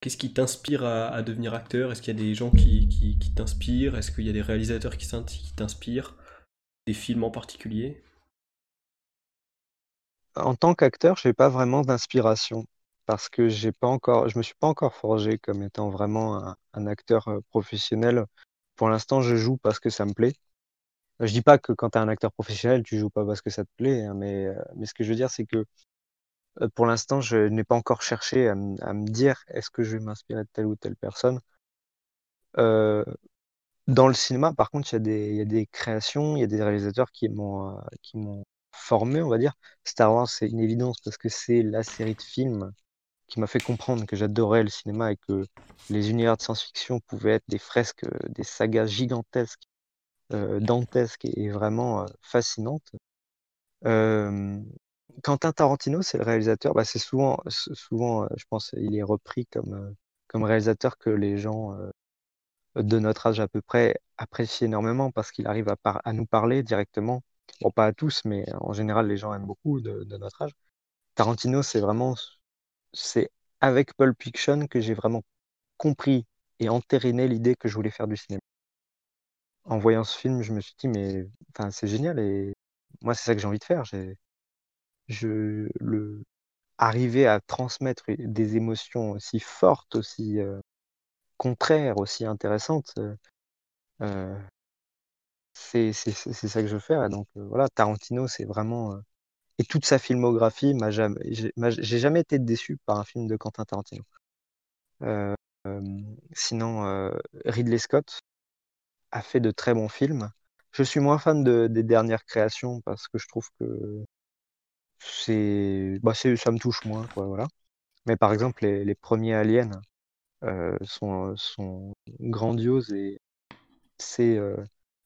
qu'est-ce qui t'inspire à, devenir acteur? Est-ce qu'il y a des gens qui, qui, t'inspirent? Est-ce qu'il y a des réalisateurs qui t'inspirent? Des films en particulier? En tant qu'acteur, je n'ai pas vraiment d'inspiration parce que j'ai pas encore, je me suis pas encore forgé comme étant vraiment un, acteur euh, professionnel. Pour l'instant, je joue parce que ça me plaît. Je dis pas que quand tu es un acteur professionnel, tu joues pas parce que ça te plaît, hein, mais, euh, mais ce que je veux dire, c'est que euh, pour l'instant, je n'ai pas encore cherché à, me dire est-ce que je vais m'inspirer de telle ou telle personne. Euh, dans le cinéma, par contre, il y, a des, créations, il y a des réalisateurs qui m'ont formé, on va dire. Star Wars, c'est une évidence parce que c'est la série de films qui m'a fait comprendre que j'adorais le cinéma et que les univers de science-fiction pouvaient être des fresques, des sagas gigantesques euh, dantesque et vraiment euh, fascinante. Euh, Quentin Tarantino, c'est le réalisateur. Bah, c'est souvent, souvent, je pense, il est repris comme comme réalisateur que les gens de notre âge à peu près apprécient énormément parce qu'il arrive à, nous parler directement. Bon, pas à tous, mais en général, les gens aiment beaucoup de notre âge. Tarantino, c'est vraiment, c'est avec Pulp Fiction que j'ai vraiment compris et entériné l'idée que je voulais faire du cinéma en voyant ce film, je me suis dit, mais enfin, c'est génial et moi, c'est ça que j'ai envie de faire. Je, le, arriver à transmettre des émotions aussi fortes, aussi euh, contraires, aussi intéressantes, euh, euh c'est, c'est, c'est ça que je veux faire. Et donc voilà, Tarantino, c'est vraiment et toute sa filmographie m'a jamais, j'ai jamais été déçu par un film de Quentin Tarantino. sinon, Ridley Scott, a fait de très bons films. Je suis moins fan de, des dernières créations parce que je trouve que c'est, bah ça me touche moins, quoi, voilà. Mais par exemple, les, premiers Aliens euh, sont, sont grandioses et c'est euh,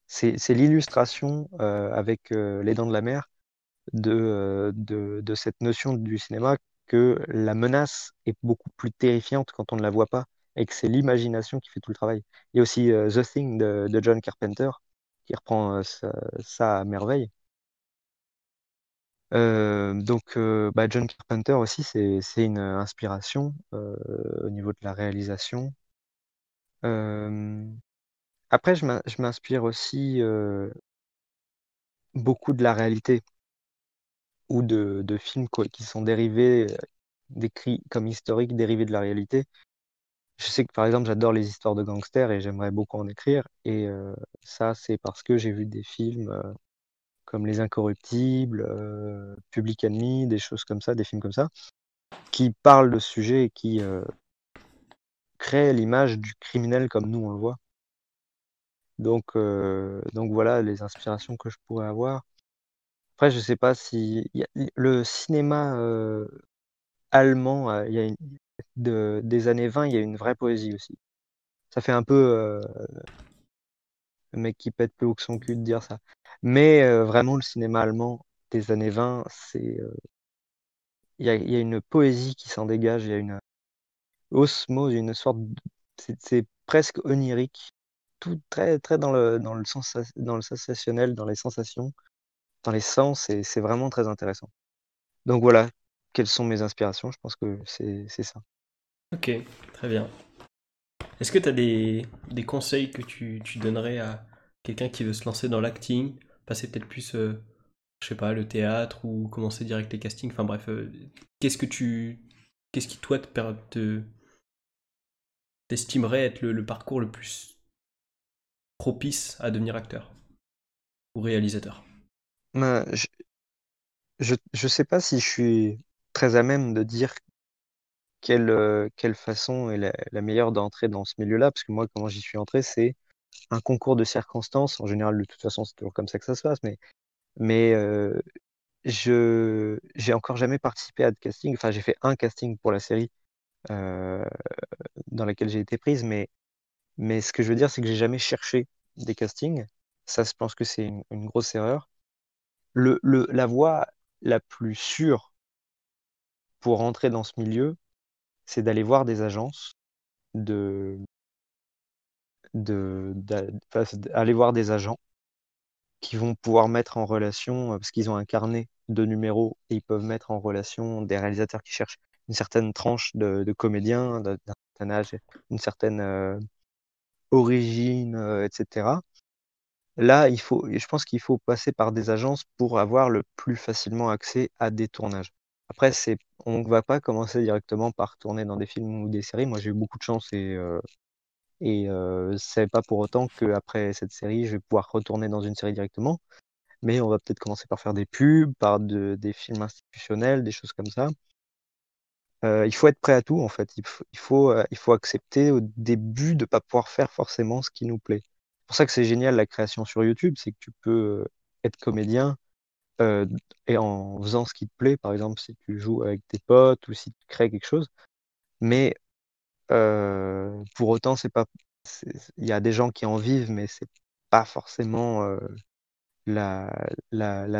c'est l'illustration euh, avec euh, Les Dents de la Mer de, euh, de, de cette notion du cinéma que la menace est beaucoup plus terrifiante quand on ne la voit pas et que c'est l'imagination qui fait tout le travail. Il y a aussi euh, The Thing de, John Carpenter qui reprend euh, ça, à merveille. Donc, bah, John Carpenter aussi, c'est une inspiration au niveau de la réalisation. après, je m'inspire aussi beaucoup de la réalité ou de, de films qui sont dérivés, décrits comme historiques, dérivés de la réalité je sais que par exemple, j'adore les histoires de gangsters et j'aimerais beaucoup en écrire. Et euh, ça, c'est parce que j'ai vu des films euh, comme Les Incorruptibles, euh, Public Enemy, des choses comme ça, des films comme ça, qui parlent de sujets et qui créent l'image du criminel comme nous on le voit. Donc, donc voilà les inspirations que je pourrais avoir. Après, je sais pas si le cinéma allemand, il y a des années 20, il y a une vraie poésie aussi. Ça fait un peu le mec qui pète plus haut que son cul de dire ça. Mais vraiment, le cinéma allemand des années 20, c'est il y, a, y, a, une poésie qui s'en dégage, il y a une osmose, une sorte c'est presque onirique, tout très très dans le dans le sens dans le sensationnel, dans les sensations, dans les sens, c'est vraiment très intéressant. Donc voilà, quelles sont mes inspirations Je pense que c'est ça. Ok, très bien. Est-ce que tu as des, conseils que tu, donnerais à quelqu'un qui veut se lancer dans l'acting, passer peut-être plus, euh, je sais pas, le théâtre ou commencer direct les castings? Enfin bref, euh, qu'est-ce que tu. Qu'est-ce qui, toi, te, t'estimerais être le, parcours le plus propice à devenir acteur ou réalisateur? Bah, je ne sais pas si je suis très à même de dire quelle, euh, quelle façon est la, meilleure d'entrer dans ce milieu-là, parce que moi, comment j'y suis entré, c'est un concours de circonstances. En général, de toute façon, c'est toujours comme ça que ça se passe, mais, euh, je j'ai encore jamais participé à de casting. Enfin, j'ai fait un casting pour la série euh, dans laquelle j'ai été prise, mais, mais ce que je veux dire, c'est que j'ai jamais cherché des castings. Ça, je pense que c'est une grosse erreur. Le, le, la voie la plus sûre pour rentrer dans ce milieu, c'est d'aller voir des agences, de, d'aller voir des agents qui vont pouvoir mettre en relation, euh, parce qu'ils ont un carnet de numéros et ils peuvent mettre en relation des réalisateurs qui cherchent une certaine tranche de, de comédiens, d'un d'un certain âge, une certaine euh, origine, euh, etc. Là, il faut, je pense qu'il faut passer par des agences pour avoir le plus facilement accès à des tournages. Après, on ne va pas commencer directement par tourner dans des films ou des séries. Moi, j'ai eu beaucoup de chance et, euh, et euh, pas pour autant qu'après cette série, je vais pouvoir retourner dans une série directement. Mais on va peut-être commencer par faire des pubs, par de- des films institutionnels, des choses comme ça. Euh, il faut être prêt à tout, en fait. Il faut, euh, accepter au début de pas pouvoir faire forcément ce qui nous plaît. C'est pour ça que c'est génial la création sur YouTube, c'est que tu peux euh, être comédien euh, et en faisant ce qui te plaît, par exemple si tu joues avec tes potes ou si tu crées quelque chose. Mais euh, pour autant, c'est pas, il y a des gens qui en vivent, mais c'est pas forcément la,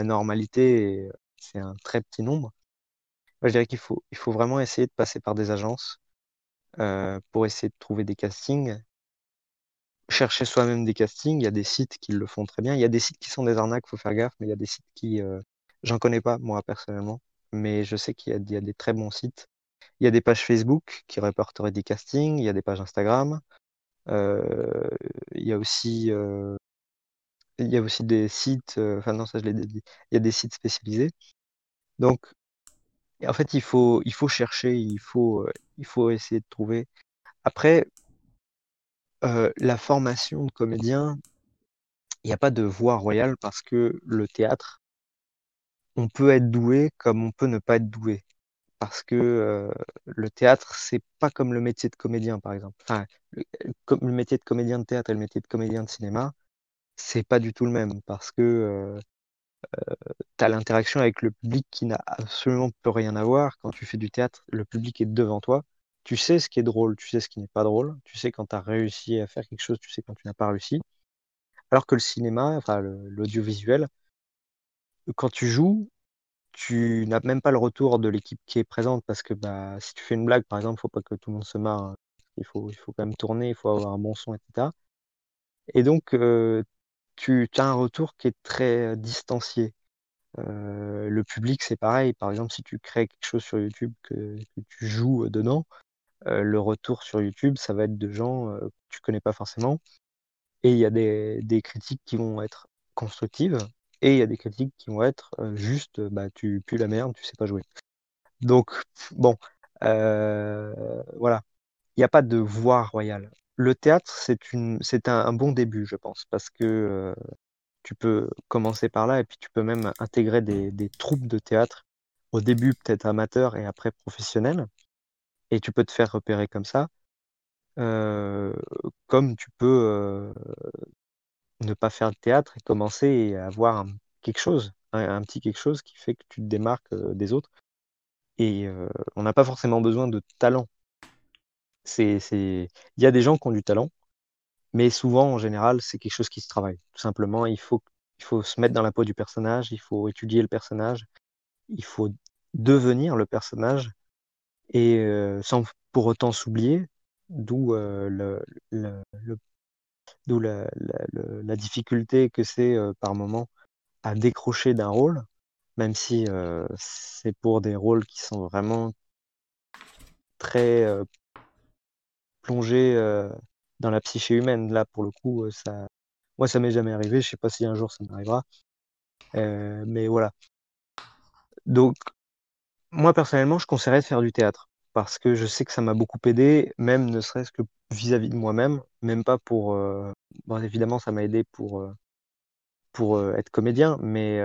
normalité. C'est un très petit nombre. Je dirais qu'il faut, il faut vraiment essayer de passer par des agences pour essayer de trouver des castings. Chercher soi-même des castings, il y a des sites qui le font très bien. Il y a des sites qui sont des arnaques, faut faire gaffe, mais il y a des sites qui, euh, j'en connais pas moi personnellement, mais je sais qu'il y a, des très bons sites. Il y a des pages Facebook qui répertorient des castings, il y a des pages Instagram, euh, il y a aussi, euh, il y a aussi des sites, euh, enfin non, ça je l'ai dit, il y a des sites spécialisés. Donc, en fait, il faut, il faut chercher, il faut, il faut essayer de trouver. Après, la formation de comédien, il n'y a pas de voie royale parce que le théâtre, on peut être doué comme on peut ne pas être doué. Parce que le théâtre, c'est pas comme le métier de comédien, par exemple. Enfin, le métier de comédien de théâtre et le métier de comédien de cinéma, c'est pas du tout le même parce que euh, tu as l'interaction avec le public qui n'a absolument plus rien à voir. Quand tu fais du théâtre, le public est devant toi. Tu sais ce qui est drôle, tu sais ce qui n'est pas drôle, tu sais quand tu as réussi à faire quelque chose, tu sais quand tu n'as pas réussi. Alors que le cinéma, enfin l'audiovisuel, quand tu joues, tu n'as même pas le retour de l'équipe qui est présente parce que bah, si tu fais une blague, par exemple, faut pas que tout le monde se marre. hein. Il faut, il quand même tourner, il faut avoir un bon son, etc. Et donc, euh, tu as un retour qui est très distancié. Euh, le public, c'est pareil. Par exemple, si tu crées quelque chose sur YouTube, que tu joues dedans, euh, le retour sur YouTube, ça va être de gens euh, que tu connais pas forcément. Et il y a des, critiques qui vont être constructives et il y a des critiques qui vont être euh, juste, bah, tu pues la merde, tu sais pas jouer. Donc, bon, voilà, il n'y a pas de voie royale. Le théâtre, c'est un, bon début, je pense, parce que tu peux commencer par là et puis tu peux même intégrer des, des troupes de théâtre au début peut-être amateur et après professionnel et tu peux te faire repérer comme ça. Euh, comme tu peux euh, ne pas faire de théâtre et commencer et avoir quelque chose, un, petit quelque chose qui fait que tu te démarques euh, des autres. Et on n'a pas forcément besoin de talent. Il y a des gens qui ont du talent, mais souvent, en général, c'est quelque chose qui se travaille. Tout simplement, il faut, il faut se mettre dans la peau du personnage, il faut étudier le personnage, il faut devenir le personnage et euh, sans pour autant s'oublier, d'où euh, la, difficulté que c'est euh, par moment à décrocher d'un rôle, même si c'est pour des rôles qui sont vraiment très plongés dans la psyché humaine. Là, pour le coup, moi, ça m'est jamais arrivé. Je sais pas si un jour ça m'arrivera, mais voilà. Donc, moi personnellement, je conseillerais de faire du théâtre parce que je sais que ça m'a beaucoup aidé, même ne serait-ce que vis-à-vis de moi-même, même pas pour. euh, évidemment, ça m'a aidé pour, euh, euh, être comédien, mais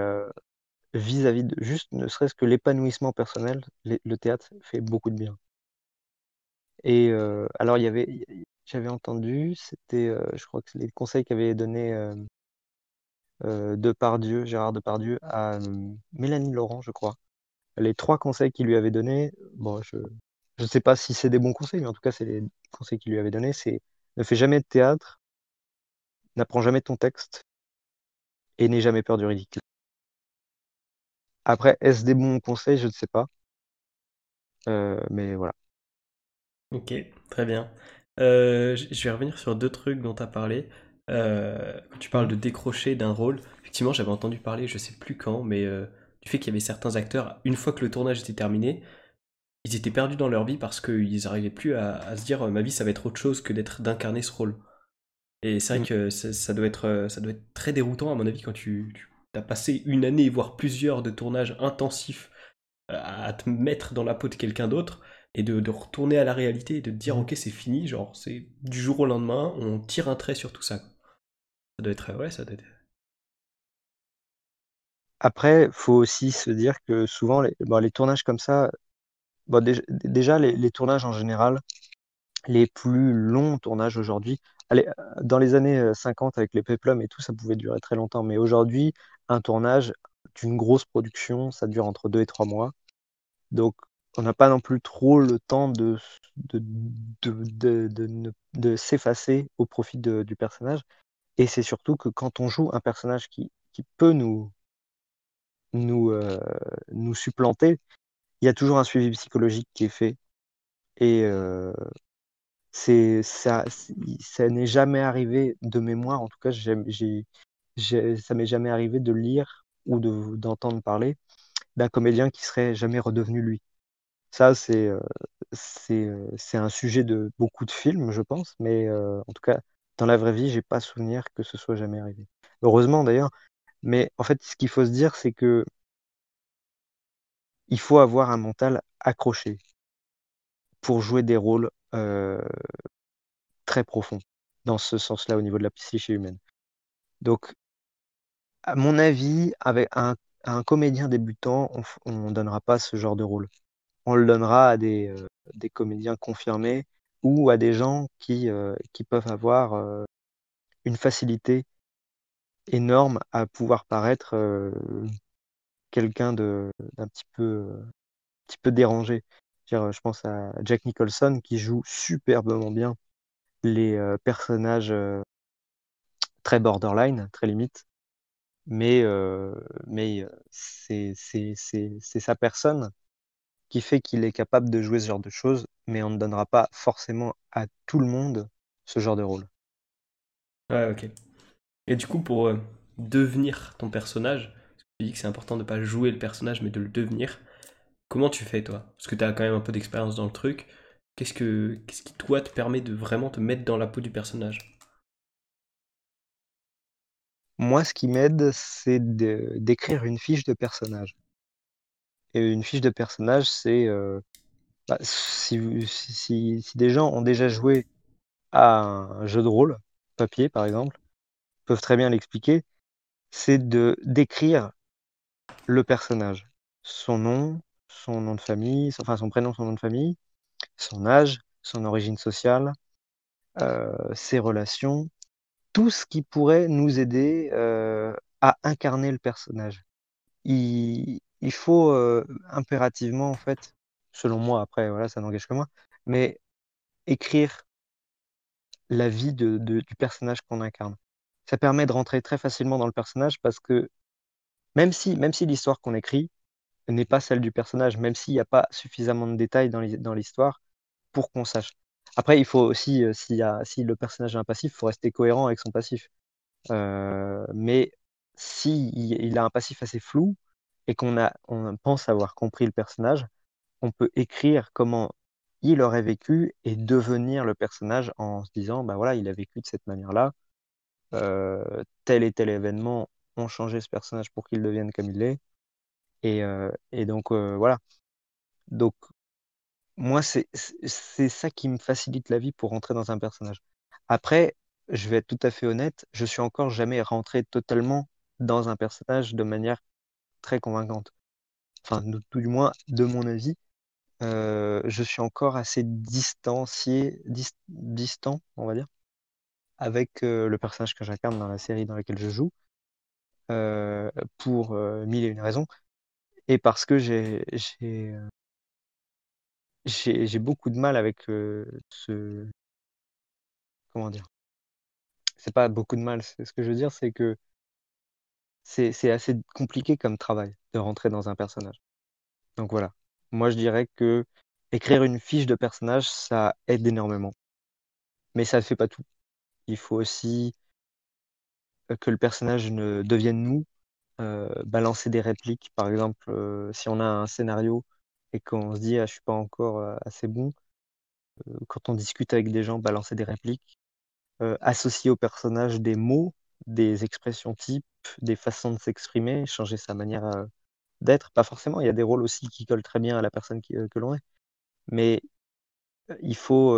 vis-à-vis de juste ne serait-ce que l'épanouissement personnel, le théâtre fait beaucoup de bien. Et alors, il y avait, j'avais entendu, c'était, je crois que les conseils qu'avait donné Depardieu, Gérard Depardieu, à Mélanie Laurent, je crois. Les trois conseils qu'il lui avait donnés, bon, je ne sais pas si c'est des bons conseils, mais en tout cas, c'est les conseils qu'il lui avait donnés, c'est ne fais jamais de théâtre, n'apprends jamais ton texte et n'aie jamais peur du ridicule. Après, est-ce des bons conseils? Je ne sais pas. Euh, mais voilà. Ok, très bien. Euh, je vais revenir sur deux trucs dont tu as parlé. Euh, quand tu parles de décrocher d'un rôle, effectivement, j'avais entendu parler, je sais plus quand, mais du fait qu'il y avait certains acteurs, une fois que le tournage était terminé, ils étaient perdus dans leur vie parce qu'ils n'arrivaient plus à, se dire ma vie ça va être autre chose que d'être d'incarner ce rôle. Et c'est vrai mm. que ça, doit être, ça doit être très déroutant à mon avis quand tu, tu as passé une année, voire plusieurs de tournages intensifs à te mettre dans la peau de quelqu'un d'autre et de, retourner à la réalité et de dire mm. ok c'est fini, genre c'est du jour au lendemain, on tire un trait sur tout ça. Ça doit être ouais, ça doit être. Après, faut aussi se dire que souvent les, tournages comme ça, déjà, les, tournages en général, les plus longs tournages aujourd'hui, dans les années 50 avec les peplums et tout, ça pouvait durer très longtemps, mais aujourd'hui, un tournage d'une grosse production, ça dure entre deux et trois mois. Donc, on n'a pas non plus trop le temps de, de, de, de, de s'effacer au profit du personnage. Et c'est surtout que quand on joue un personnage qui, qui peut nous, nous, euh, nous supplanter, il y a toujours un suivi psychologique qui est fait. Et euh, c'est ça, ça n'est jamais arrivé de mémoire, en tout cas, j'ai, ça m'est jamais arrivé de lire ou de, d'entendre parler d'un comédien qui serait jamais redevenu lui. Ça, c'est euh, un sujet de beaucoup de films, je pense, mais en tout cas, dans la vraie vie, j'ai pas souvenir que ce soit jamais arrivé. Heureusement d'ailleurs, mais en fait, ce qu'il faut se dire, c'est que il faut avoir un mental accroché pour jouer des rôles très profonds dans ce sens-là au niveau de la psyché humaine. Donc, à mon avis, avec un, un comédien débutant, on ne donnera pas ce genre de rôle on le donnera à des, euh, comédiens confirmés ou à des gens qui, euh, peuvent avoir euh, une facilité énorme à pouvoir paraître quelqu'un de d'un petit peu petit peu dérangé. Je pense à Jack Nicholson qui joue superbement bien les personnages très borderline, très limite, mais mais c'est c'est sa personne qui fait qu'il est capable de jouer ce genre de choses, mais on ne donnera pas forcément à tout le monde ce genre de rôle. Ouais, ok. Et du coup, pour euh, devenir ton personnage, tu dis que c'est important de pas jouer le personnage, mais de le devenir. Comment tu fais, toi? Parce que tu as quand même un peu d'expérience dans le truc. Qu'est-ce, que, qui, toi, te permet de vraiment te mettre dans la peau du personnage? Moi, ce qui m'aide, c'est d'écrire une fiche de personnage. Et une fiche de personnage, c'est euh, bah, si, si, des gens ont déjà joué à un jeu de rôle, papier par exemple, peuvent très bien l'expliquer, c'est de d'écrire le personnage, son nom, son nom de famille, enfin son prénom, son nom de famille, son âge, son origine sociale, euh, ses relations, tout ce qui pourrait nous aider euh, à incarner le personnage. Il, faut euh, impérativement, en fait, selon moi, après, voilà, ça n'engage que moi, mais écrire la vie du personnage qu'on incarne. Ça permet de rentrer très facilement dans le personnage parce que même si, même si l'histoire qu'on écrit n'est pas celle du personnage, même s'il n'y a pas suffisamment de détails dans l'histoire pour qu'on sache. Après, il faut aussi, euh, si, le personnage est un passif, il faut rester cohérent avec son passif. Euh, mais si il, a un passif assez flou, et qu'on a, on pense avoir compris le personnage, on peut écrire comment il aurait vécu et devenir le personnage en se disant, bah voilà, il a vécu de cette manière-là, tel et tel événement ont changé ce personnage pour qu'il devienne comme il est. Et, euh, donc, euh, voilà. Donc, moi, c'est ça qui me facilite la vie pour rentrer dans un personnage. Après, je vais être tout à fait honnête, je suis encore jamais rentré totalement dans un personnage de manière très convaincante. Enfin, tout du moins, de mon avis, euh, je suis encore assez distancié, distant, on va dire, avec euh, le personnage que j'incarne dans la série dans laquelle je joue, euh, pour mille et une raisons, et parce que j'ai j'ai beaucoup de mal avec ce comment dire c'est pas beaucoup de mal ce que je veux dire c'est que c'est assez compliqué comme travail de rentrer dans un personnage donc voilà moi, je dirais que écrire une fiche de personnage, ça aide énormément. Mais ça ne fait pas tout. Il faut aussi euh, que le personnage ne devienne nous, euh, balancer des répliques. Par exemple, euh, si on a un scénario et qu'on se dit ah, je suis pas encore assez bon, quand on discute avec des gens, balancer des répliques, associer au personnage des mots, des expressions types, des façons de s'exprimer, changer sa manière d'être. Pas forcément, il y a des rôles aussi qui collent très bien à la personne euh, que l'on est. Mais il faut,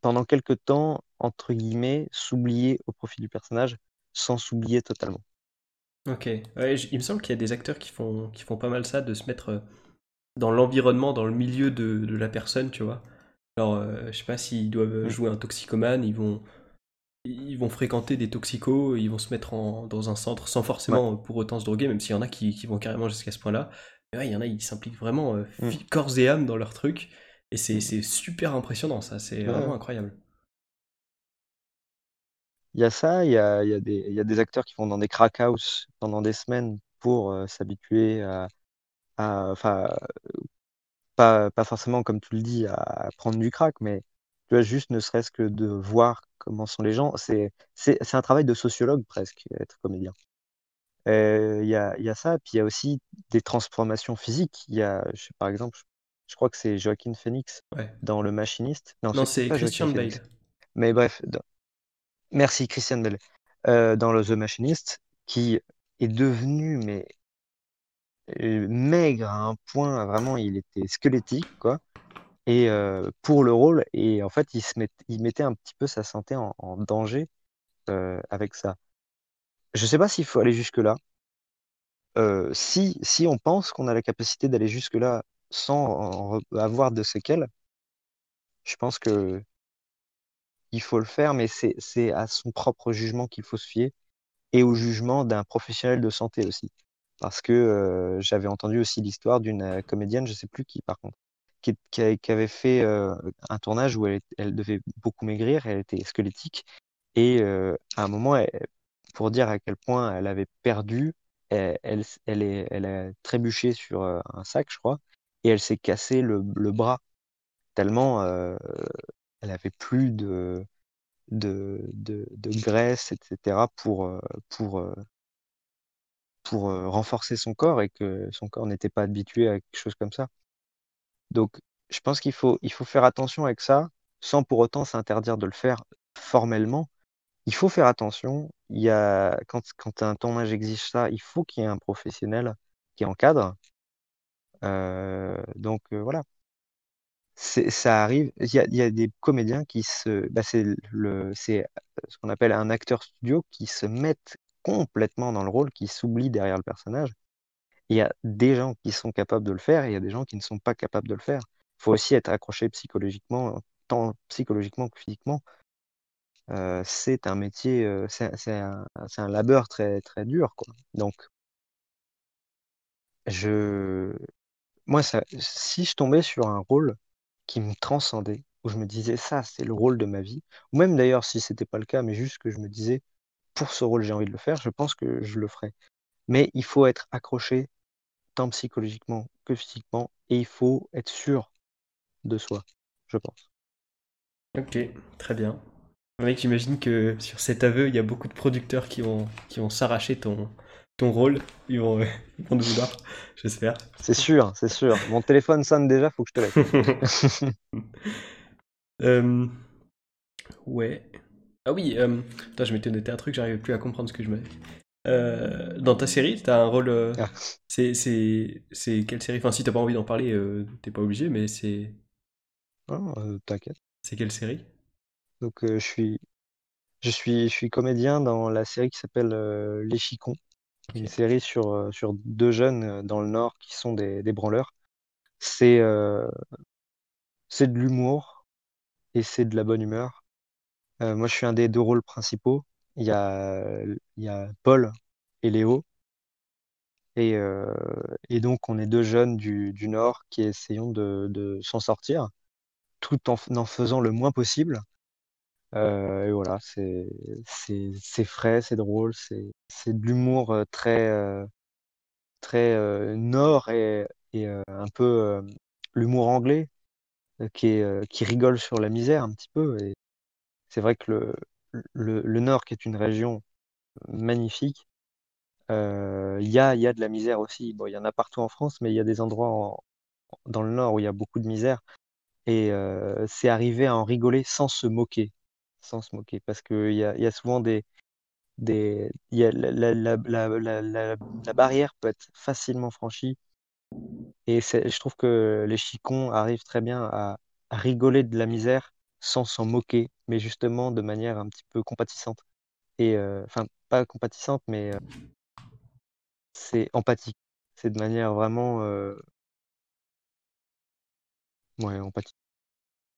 pendant quelques temps, entre guillemets, s'oublier au profit du personnage sans s'oublier totalement. Ok, il me semble qu'il y a des acteurs qui font, qui font pas mal ça, de se mettre dans l'environnement, dans le milieu de, la personne, tu vois. Alors, je sais pas s'ils doivent jouer un toxicomane, ils vont ils vont fréquenter des toxicos, ils vont se mettre dans un centre sans forcément pour autant se droguer, même s'il y en a qui, vont carrément jusqu'à ce point-là. Mais ouais, il y en a, ils s'impliquent vraiment euh, mm. corps et âme dans leur truc. Et c'est mm. super impressionnant, ça. C'est vraiment incroyable. Il y a ça, il y a, y, a y a, des acteurs qui vont dans des crack house pendant des semaines pour euh, s'habituer à, Enfin, pas, pas forcément, comme tu le dis, à prendre du crack, mais tu vois, juste ne serait-ce que de voir comment sont les gens, c'est un travail de sociologue presque, être comédien. Euh, il y, a, y, a, ça, puis il y a aussi des transformations physiques. Il y a, je sais, par exemple, je, crois que c'est Joaquin Phoenix dans Le Machiniste. Non, c'est Christian Bale. Mais bref, merci Christian Bale. Euh, dans le The Machinist, qui est devenu mais euh, maigre à un point, vraiment, il était squelettique, quoi et euh, pour le rôle. Et en fait, il, se met, il mettait un petit peu sa santé en, danger euh, avec ça. Je ne sais pas s'il faut aller jusque-là. Si, si on pense qu'on a la capacité d'aller jusque-là sans avoir de séquelles, je pense que il faut le faire, mais c'est à son propre jugement qu'il faut se fier et au jugement d'un professionnel de santé aussi. Parce que j'avais entendu aussi l'histoire d'une comédienne, je ne sais plus qui par contre, qui, avait fait euh, un tournage où elle, devait beaucoup maigrir, elle était squelettique. Et euh, à un moment, pour dire à quel point elle avait perdu, elle, elle, est, elle a trébuché sur euh, un sac, je crois, et elle s'est cassé le, bras, tellement elle avait plus de, de, de, graisse, etc., pour, pour, pour renforcer son corps et que son corps n'était pas habitué à quelque chose comme ça. Donc, je pense qu'il faut, il faut faire attention avec ça, sans pour autant s'interdire de le faire formellement. Il faut faire attention. Il y a, quand, quand un tournage exige ça, il faut qu'il y ait un professionnel qui encadre. Euh, donc euh, voilà. Ça arrive. Il y, a, des comédiens qui se. Bah, c'est c'est ce qu'on appelle un acteur studio qui se mettent complètement dans le rôle, qui s'oublient derrière le personnage il y a des gens qui sont capables de le faire et il y a des gens qui ne sont pas capables de le faire. Il faut aussi être accroché psychologiquement, tant psychologiquement que physiquement. Euh, c'est un métier, euh, c'est un, un, labeur très, très dur. Quoi. Donc, je, moi, si je tombais sur un rôle qui me transcendait, où je me disais ça, c'est le rôle de ma vie, ou même d'ailleurs si c'était pas le cas, mais juste que je me disais pour ce rôle j'ai envie de le faire, je pense que je le ferais. Mais il faut être accroché tant psychologiquement que physiquement, et il faut être sûr de soi, je pense. Ok, très bien. Mec, j'imagine que sur cet aveu, il y a beaucoup de producteurs qui vont s'arracher ton, ton rôle. Ils vont, ils vont te vouloir, j'espère. C'est sûr, c'est sûr. Mon téléphone sonne déjà, faut que je te laisse. euh... Ouais. Ah oui, euh... je m'étais noté un truc, j'arrivais plus à comprendre ce que je me euh, dans ta série, tu as un rôle. Euh, ah. C'est quelle série? Enfin, si t'as pas envie d'en parler, t'es pas obligé, mais c'est. Oh, t'inquiète. C'est quelle série? Donc, je suis. Je suis, je suis comédien dans la série qui s'appelle Les Chicons, Une série sur, sur deux jeunes dans le Nord qui sont des, des branleurs. C'est c'est de l'humour et c'est de la bonne humeur. moi, je suis un des deux rôles principaux. Il y a, il y a Paul et Léo. Et, et donc, on est deux jeunes du, du Nord qui essayons de, de s'en sortir tout en en faisant le moins possible. Euh, et voilà, c'est c'est c'est frais, c'est drôle, c'est c'est de l'humour euh, très euh, très nord et et un peu l'humour anglais qui qui rigole sur la misère un petit peu. Et c'est vrai que le le le nord qui est une région magnifique, il y a y a de la misère aussi. Bon, il y en a partout en France, mais il y a des endroits en- dans le nord où il y a beaucoup de misère. Et c'est arrivé à en rigoler sans se moquer, sans se moquer, parce qu'il y a, y a souvent des, des, y a la, la, la, la, barrière peut être facilement franchie, et je trouve que les chicons arrivent très bien à, à rigoler de la misère sans s'en moquer, mais justement de manière un petit peu compatissante. Et euh, enfin, pas compatissante, mais euh, c'est empathique. C'est de manière vraiment, euh, ouais, empathique.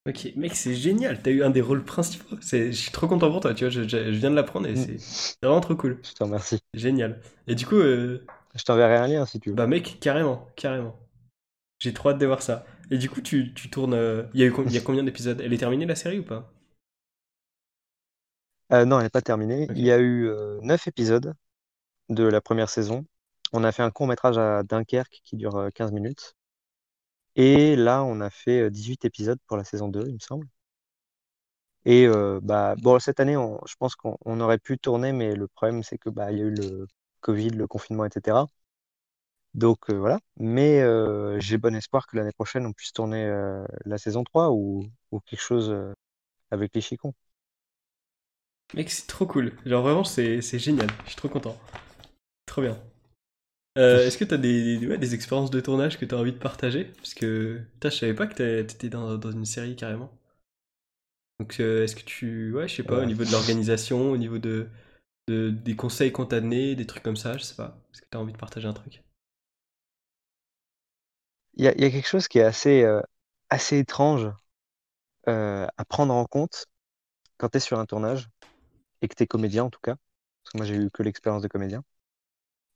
Ok, mec, c'est génial. T'as eu un des rôles principaux. C'est, je suis trop content pour toi. Tu vois, je, je- je viens de l'apprendre et Mm. c'est vraiment trop cool. Je te remercie. Génial. Et du coup, euh, Je t'enverrai un lien si tu veux. bah mec, carrément, carrément. J'ai trop hâte de voir ça. Et du coup, tu, tu tournes. euh, Il y a eu com- il y a combien d'épisodes? Elle est terminée la série ou pas? Euh, non, elle n'est pas terminée. Il y a eu euh, neuf épisodes de la première saison. On a fait un court-métrage à Dunkerque qui dure euh, 15 minutes. Et là, on a fait euh, 18 épisodes pour la saison 2, il me semble. Et bah, bon, cette année, je pense qu'on on aurait pu tourner, mais le problème, c'est que bah, y a eu le Covid, le confinement, etc. Donc voilà. Mais j'ai bon espoir que l'année prochaine, on puisse tourner la saison 3 ou, ou quelque chose avec les Chicons. Mec, c'est trop cool. Genre vraiment, c'est génial. Je suis trop content. Trop bien. Euh, est-ce que t'as des, des, ouais, des expériences de tournage que t'as envie de partager? Parce que, putain, je savais pas que t'es- t'étais dans, dans une série carrément. Donc, euh, est-ce que tu, ouais, je sais pas, au niveau de l'organisation, au niveau de, de- des conseils qu'on t'a donnés, des trucs comme ça, je sais pas. Est-ce que t'as envie de partager un truc? Il y a, y a quelque chose qui est assez, euh, assez étrange à prendre en compte quand tu es sur un tournage et que tu es comédien en tout cas, parce que moi j'ai eu que l'expérience de comédien,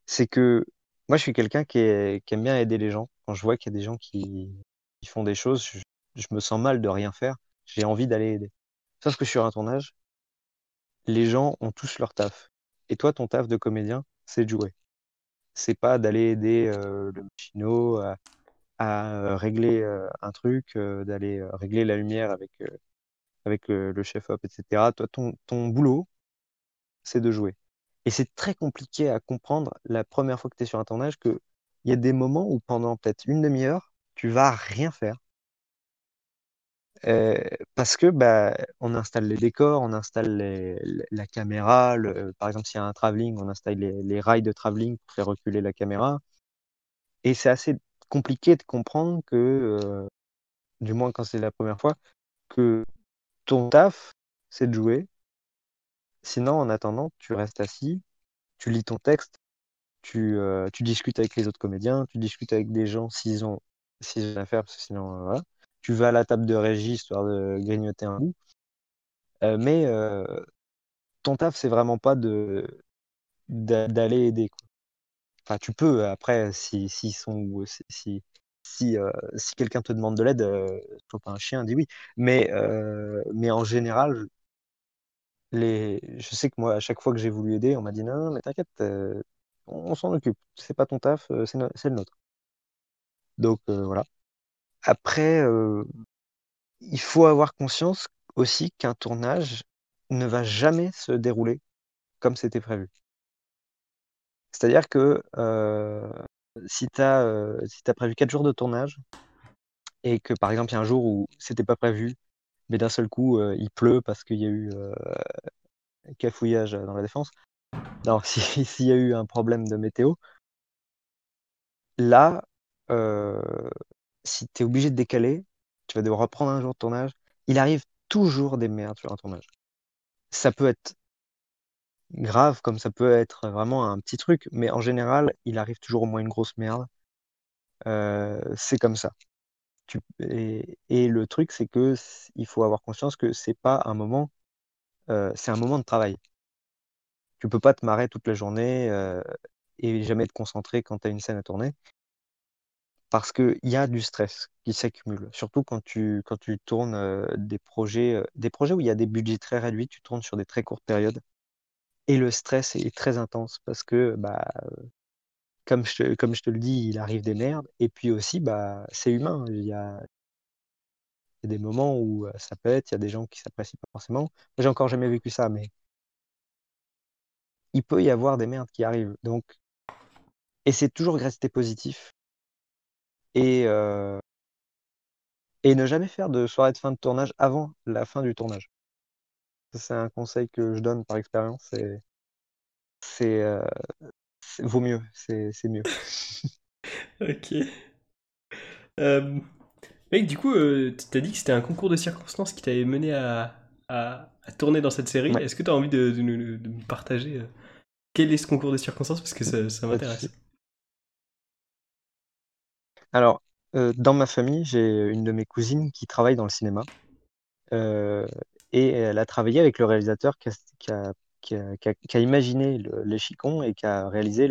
c'est que moi je suis quelqu'un qui, qui aime bien aider les gens. Quand je vois qu'il y a des gens qui, qui font des choses, je, me sens mal de rien faire. J'ai envie d'aller aider. Sauf que sur un tournage, les gens ont tous leur taf. Et toi, ton taf de comédien, c'est de jouer. C'est pas d'aller aider euh, le machino à, à, euh, régler euh, un truc, euh, d'aller euh, régler la lumière avec, euh, avec le chef-op, etc. Toi, ton, ton boulot, c'est de jouer. Et c'est très compliqué à comprendre la première fois que tu es sur un tournage que il y a des moments où pendant peut-être une demi-heure, tu vas rien faire. Euh, parce que bah, on installe les décors, on installe la caméra. par exemple, s'il y a un travelling, on installe les, les rails de travelling pour faire reculer la caméra. Et c'est assez compliqué de comprendre que, euh, du moins quand c'est la première fois, que ton taf, c'est de jouer. Sinon, en attendant, tu restes assis, tu lis ton texte, tu, euh, tu discutes avec les autres comédiens, tu discutes avec des gens s'ils ont, s'ils ont affaire, parce que sinon, euh, voilà. Tu vas à la table de régie histoire de grignoter un bout. Euh, mais ton taf, c'est vraiment pas de d'a- d'aller aider. Enfin, tu peux, après, si, s'ils sont, si, si, si, si quelqu'un te demande de l'aide, euh, pas un chien, dis oui. Mais, mais en général, les... je sais que moi, à chaque fois que j'ai voulu aider, on m'a dit non, mais t'inquiète, euh, on, s'en occupe. C'est pas ton taf, euh, c'est le nôtre. Donc euh, voilà. Après, il faut avoir conscience aussi qu'un tournage ne va jamais se dérouler comme c'était prévu. C'est-à-dire que si tu as, si prévu quatre jours de tournage et que par exemple il y a un jour où c'était pas prévu, mais d'un seul coup euh, il pleut parce qu'il y a eu euh, cafouillage dans la défense, si- s'il y a eu un problème de météo, là, euh, si tu es obligé de décaler, tu vas devoir reprendre un jour de tournage. Il arrive toujours des merdes sur un tournage. Ça peut être grave, comme ça peut être vraiment un petit truc, mais en général, il arrive toujours au moins une grosse merde. C'est comme ça. Et, le truc, c'est que il faut avoir conscience que c'est pas un moment, euh, c'est un moment de travail. Tu peux pas te marrer toute la journée euh, et jamais te concentrer quand tu as une scène à tourner parce qu'il y a du stress qui s'accumule, surtout quand tu, quand tu tournes euh, des projets, des projets où il y a des budgets très réduits, tu tournes sur des très courtes périodes. Et le stress est très intense parce que, bah, comme, je te, comme je te le dis, il arrive des merdes. Et puis aussi, bah, c'est humain. Il y a, des moments où ça pète, il y a des gens qui s'apprécient pas forcément. J'ai encore jamais vécu ça, mais il peut y avoir des merdes qui arrivent. Donc, et c'est toujours rester positif et, et ne jamais faire de soirée de fin de tournage avant la fin du tournage. C'est un conseil que je donne par expérience. C'est- vaut mieux, c'est, mieux. Ok. Euh, mec, du coup, euh, t'as dit que c'était un concours de circonstances qui t'avait mené à, à, à tourner dans cette série. Ouais, Est-ce que t'as envie de, de nous de me partager euh, quel est ce concours de circonstances? Parce que ça, m'intéresse. Alors, dans ma famille, j'ai une de mes cousines qui travaille dans le cinéma et elle a travaillé avec le réalisateur qui a, qui a, qui a- qui a- qui imaginé Chicons et qui a réalisé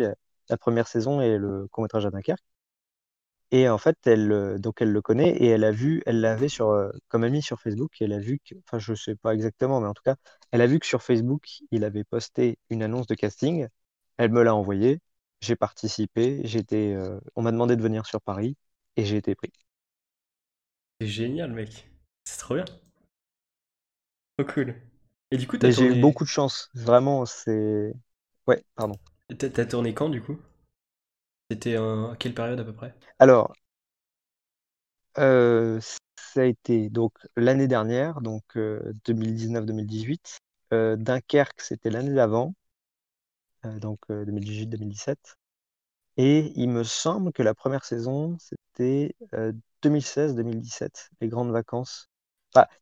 la première saison et le court-métrage à Dunkerque. Et en fait, elle, euh, donc elle le connaît et elle a vu, elle l'avait sur, euh, comme ami sur Facebook elle a vu que, enfin, je sais pas exactement, mais en tout cas, elle a vu que sur Facebook, il avait posté une annonce de casting. Elle me l'a envoyé. J'ai participé. J'étais, euh, on m'a demandé de venir sur Paris et j'ai été pris. C'est génial, mec. C'est trop bien. Trop cool. Et du coup, t'as Mais j'ai eu tourné, beaucoup de chance. Vraiment, c'est, ouais, pardon. t'as t'as tourné quand, du coup? C'était en quelle période à peu près? Alors, euh, ça a été donc l'année dernière, donc euh, 2019-2018. Euh, Dunkerque, c'était l'année d'avant, euh, donc euh, 2018-2017. Et il me semble que la première saison, c'était euh, 2016-2017, les grandes vacances.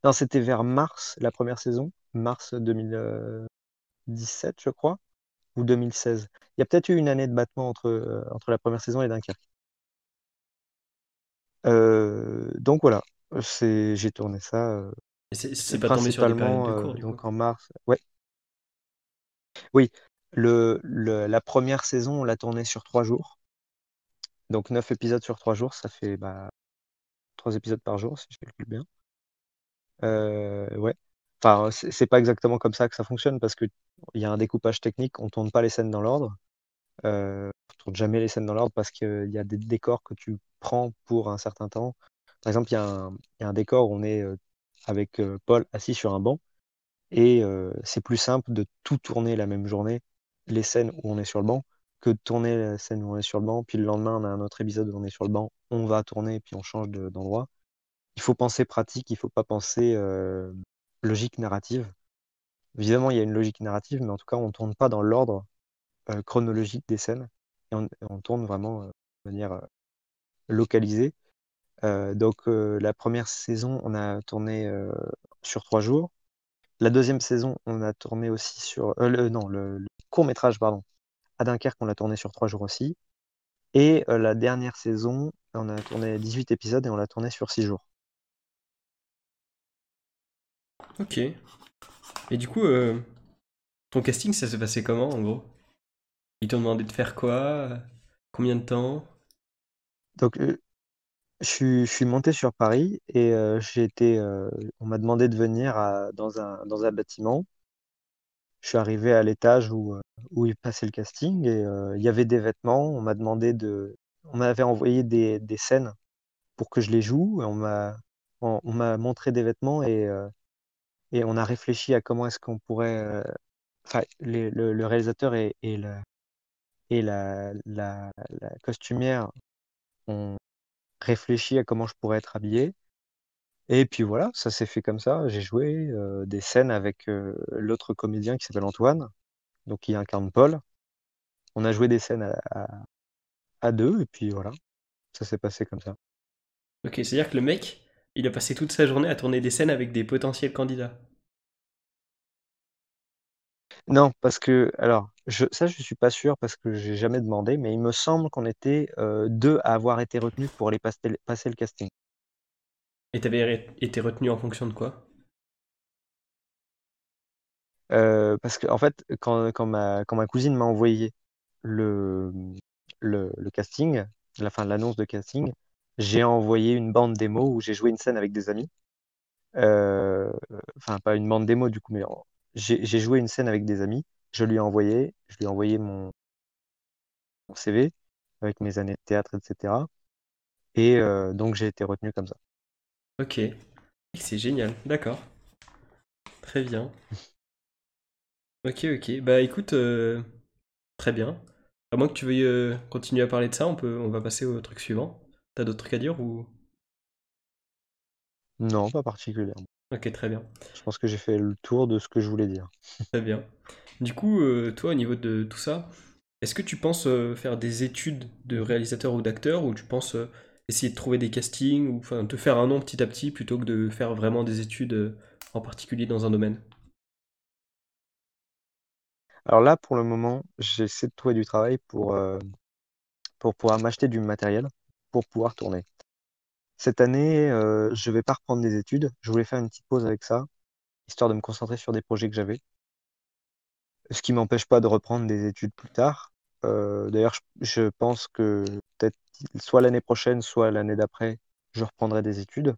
Non, c'était vers mars, la première saison, mars 2017, je crois, ou 2016. Il y a peut-être eu une année de battement entre, euh, entre la première saison et Dunkerque. Euh, donc voilà, c'est, j'ai tourné ça euh, Et c'est pas tombé sur de euh, cours, du coup. donc en mars. Ouais, oui. Le, le- la première saison, on l'a tournée sur trois jours. Donc neuf épisodes sur trois jours, ça fait bah, trois épisodes par jour, si je calcule bien. Euh, ouais. Enfin, c'est pas exactement comme ça que ça fonctionne parce que il y a un découpage technique. On tourne pas les scènes dans l'ordre. Euh, on tourne jamais les scènes dans l'ordre parce qu'il y a des décors que tu prends pour un certain temps. Par exemple, il y y a un décor où on est euh, avec euh, Paul assis sur un banc et euh, c'est plus simple de tout tourner la même journée, les scènes où on est sur le banc, que de tourner la scène où on est sur le banc, puis le lendemain on a un autre épisode où on est sur le banc, on va tourner puis on change de- d'endroit il faut penser pratique, il faut pas penser logique narrative. Évidemment, il y a une logique narrative, mais en tout cas, on tourne pas dans l'ordre euh, chronologique des scènes. Et on, tourne vraiment euh, de manière euh, localisée. Donc, la première saison, on a tourné sur trois jours. La deuxième saison, on a tourné aussi sur... le, non, le, le court-métrage, pardon. À Dunkerque, on l'a tourné sur trois jours aussi. Et la dernière saison, on a tourné 18 épisodes et on l'a tourné sur six jours. Ok. Et du coup, euh, ton casting, ça s'est passé comment, en gros? Ils t'ont demandé de faire quoi? Combien de temps? Donc, euh, Je suis, monté sur Paris et euh, j'ai été, on m'a demandé de venir dans un, dans un bâtiment. Je suis arrivé à l'étage où, où il passait le casting et il y avait des vêtements. On m'a demandé de, on m'avait envoyé des, des scènes pour que je les joue. Et on m'a, on, montré des vêtements et, et on a réfléchi à comment est-ce qu'on pourrait, euh, enfin, le, le réalisateur et, et, la, et la, la, costumière ont réfléchi à comment je pourrais être habillé. Et puis voilà, ça s'est fait comme ça. J'ai joué euh, des scènes avec euh, l'autre comédien qui s'appelle Antoine, donc qui incarne Paul. On a joué des scènes à- à deux, et puis voilà, ça s'est passé comme ça. Ok, c'est-à-dire que le mec, il a passé toute sa journée à tourner des scènes avec des potentiels candidats. Non, parce que, alors, je, ça, je suis pas sûr parce que j'ai jamais demandé, mais il me semble qu'on était euh, deux à avoir été retenus pour aller passer, passer le casting. Et t'avais été retenu en fonction de quoi? Euh, parce que, en fait, quand, quand ma, quand ma cousine m'a envoyé le, le, le casting, la fin de l'annonce de casting, j'ai envoyé une bande démo où j'ai joué une scène avec des amis. Euh, enfin, pas une bande démo du coup, mais j'ai joué une scène avec des amis. Je lui ai envoyé, je lui ai envoyé mon, mon CV avec mes années de théâtre, etc. Et euh, donc j'ai été retenu comme ça. Ok, c'est génial, d'accord. Très bien. Ok, ok. Bah écoute, euh, très bien. À moins que tu veuilles continuer à parler de ça, on peut, on va passer au truc suivant. T'as d'autres trucs à dire ou... Non, pas particulièrement. Ok, très bien. Je pense que j'ai fait le tour de ce que je voulais dire. Très bien. Du coup, euh, toi, au niveau de tout ça, est-ce que tu penses euh, faire des études de réalisateur ou d'acteur ou tu penses euh, essayer de trouver des castings ou enfin te faire un nom petit à petit plutôt que de faire vraiment des études en particulier dans un domaine? Alors là, pour le moment, j'essaie de trouver du travail pour, euh, pour pouvoir m'acheter du matériel pour pouvoir tourner. Cette année, euh, je vais pas reprendre des études. Je voulais faire une petite pause avec ça, histoire de me concentrer sur des projets que j'avais. Ce qui m'empêche pas de reprendre des études plus tard. Euh, d'ailleurs, je, pense que peut-être soit l'année prochaine, soit l'année d'après, je reprendrai des études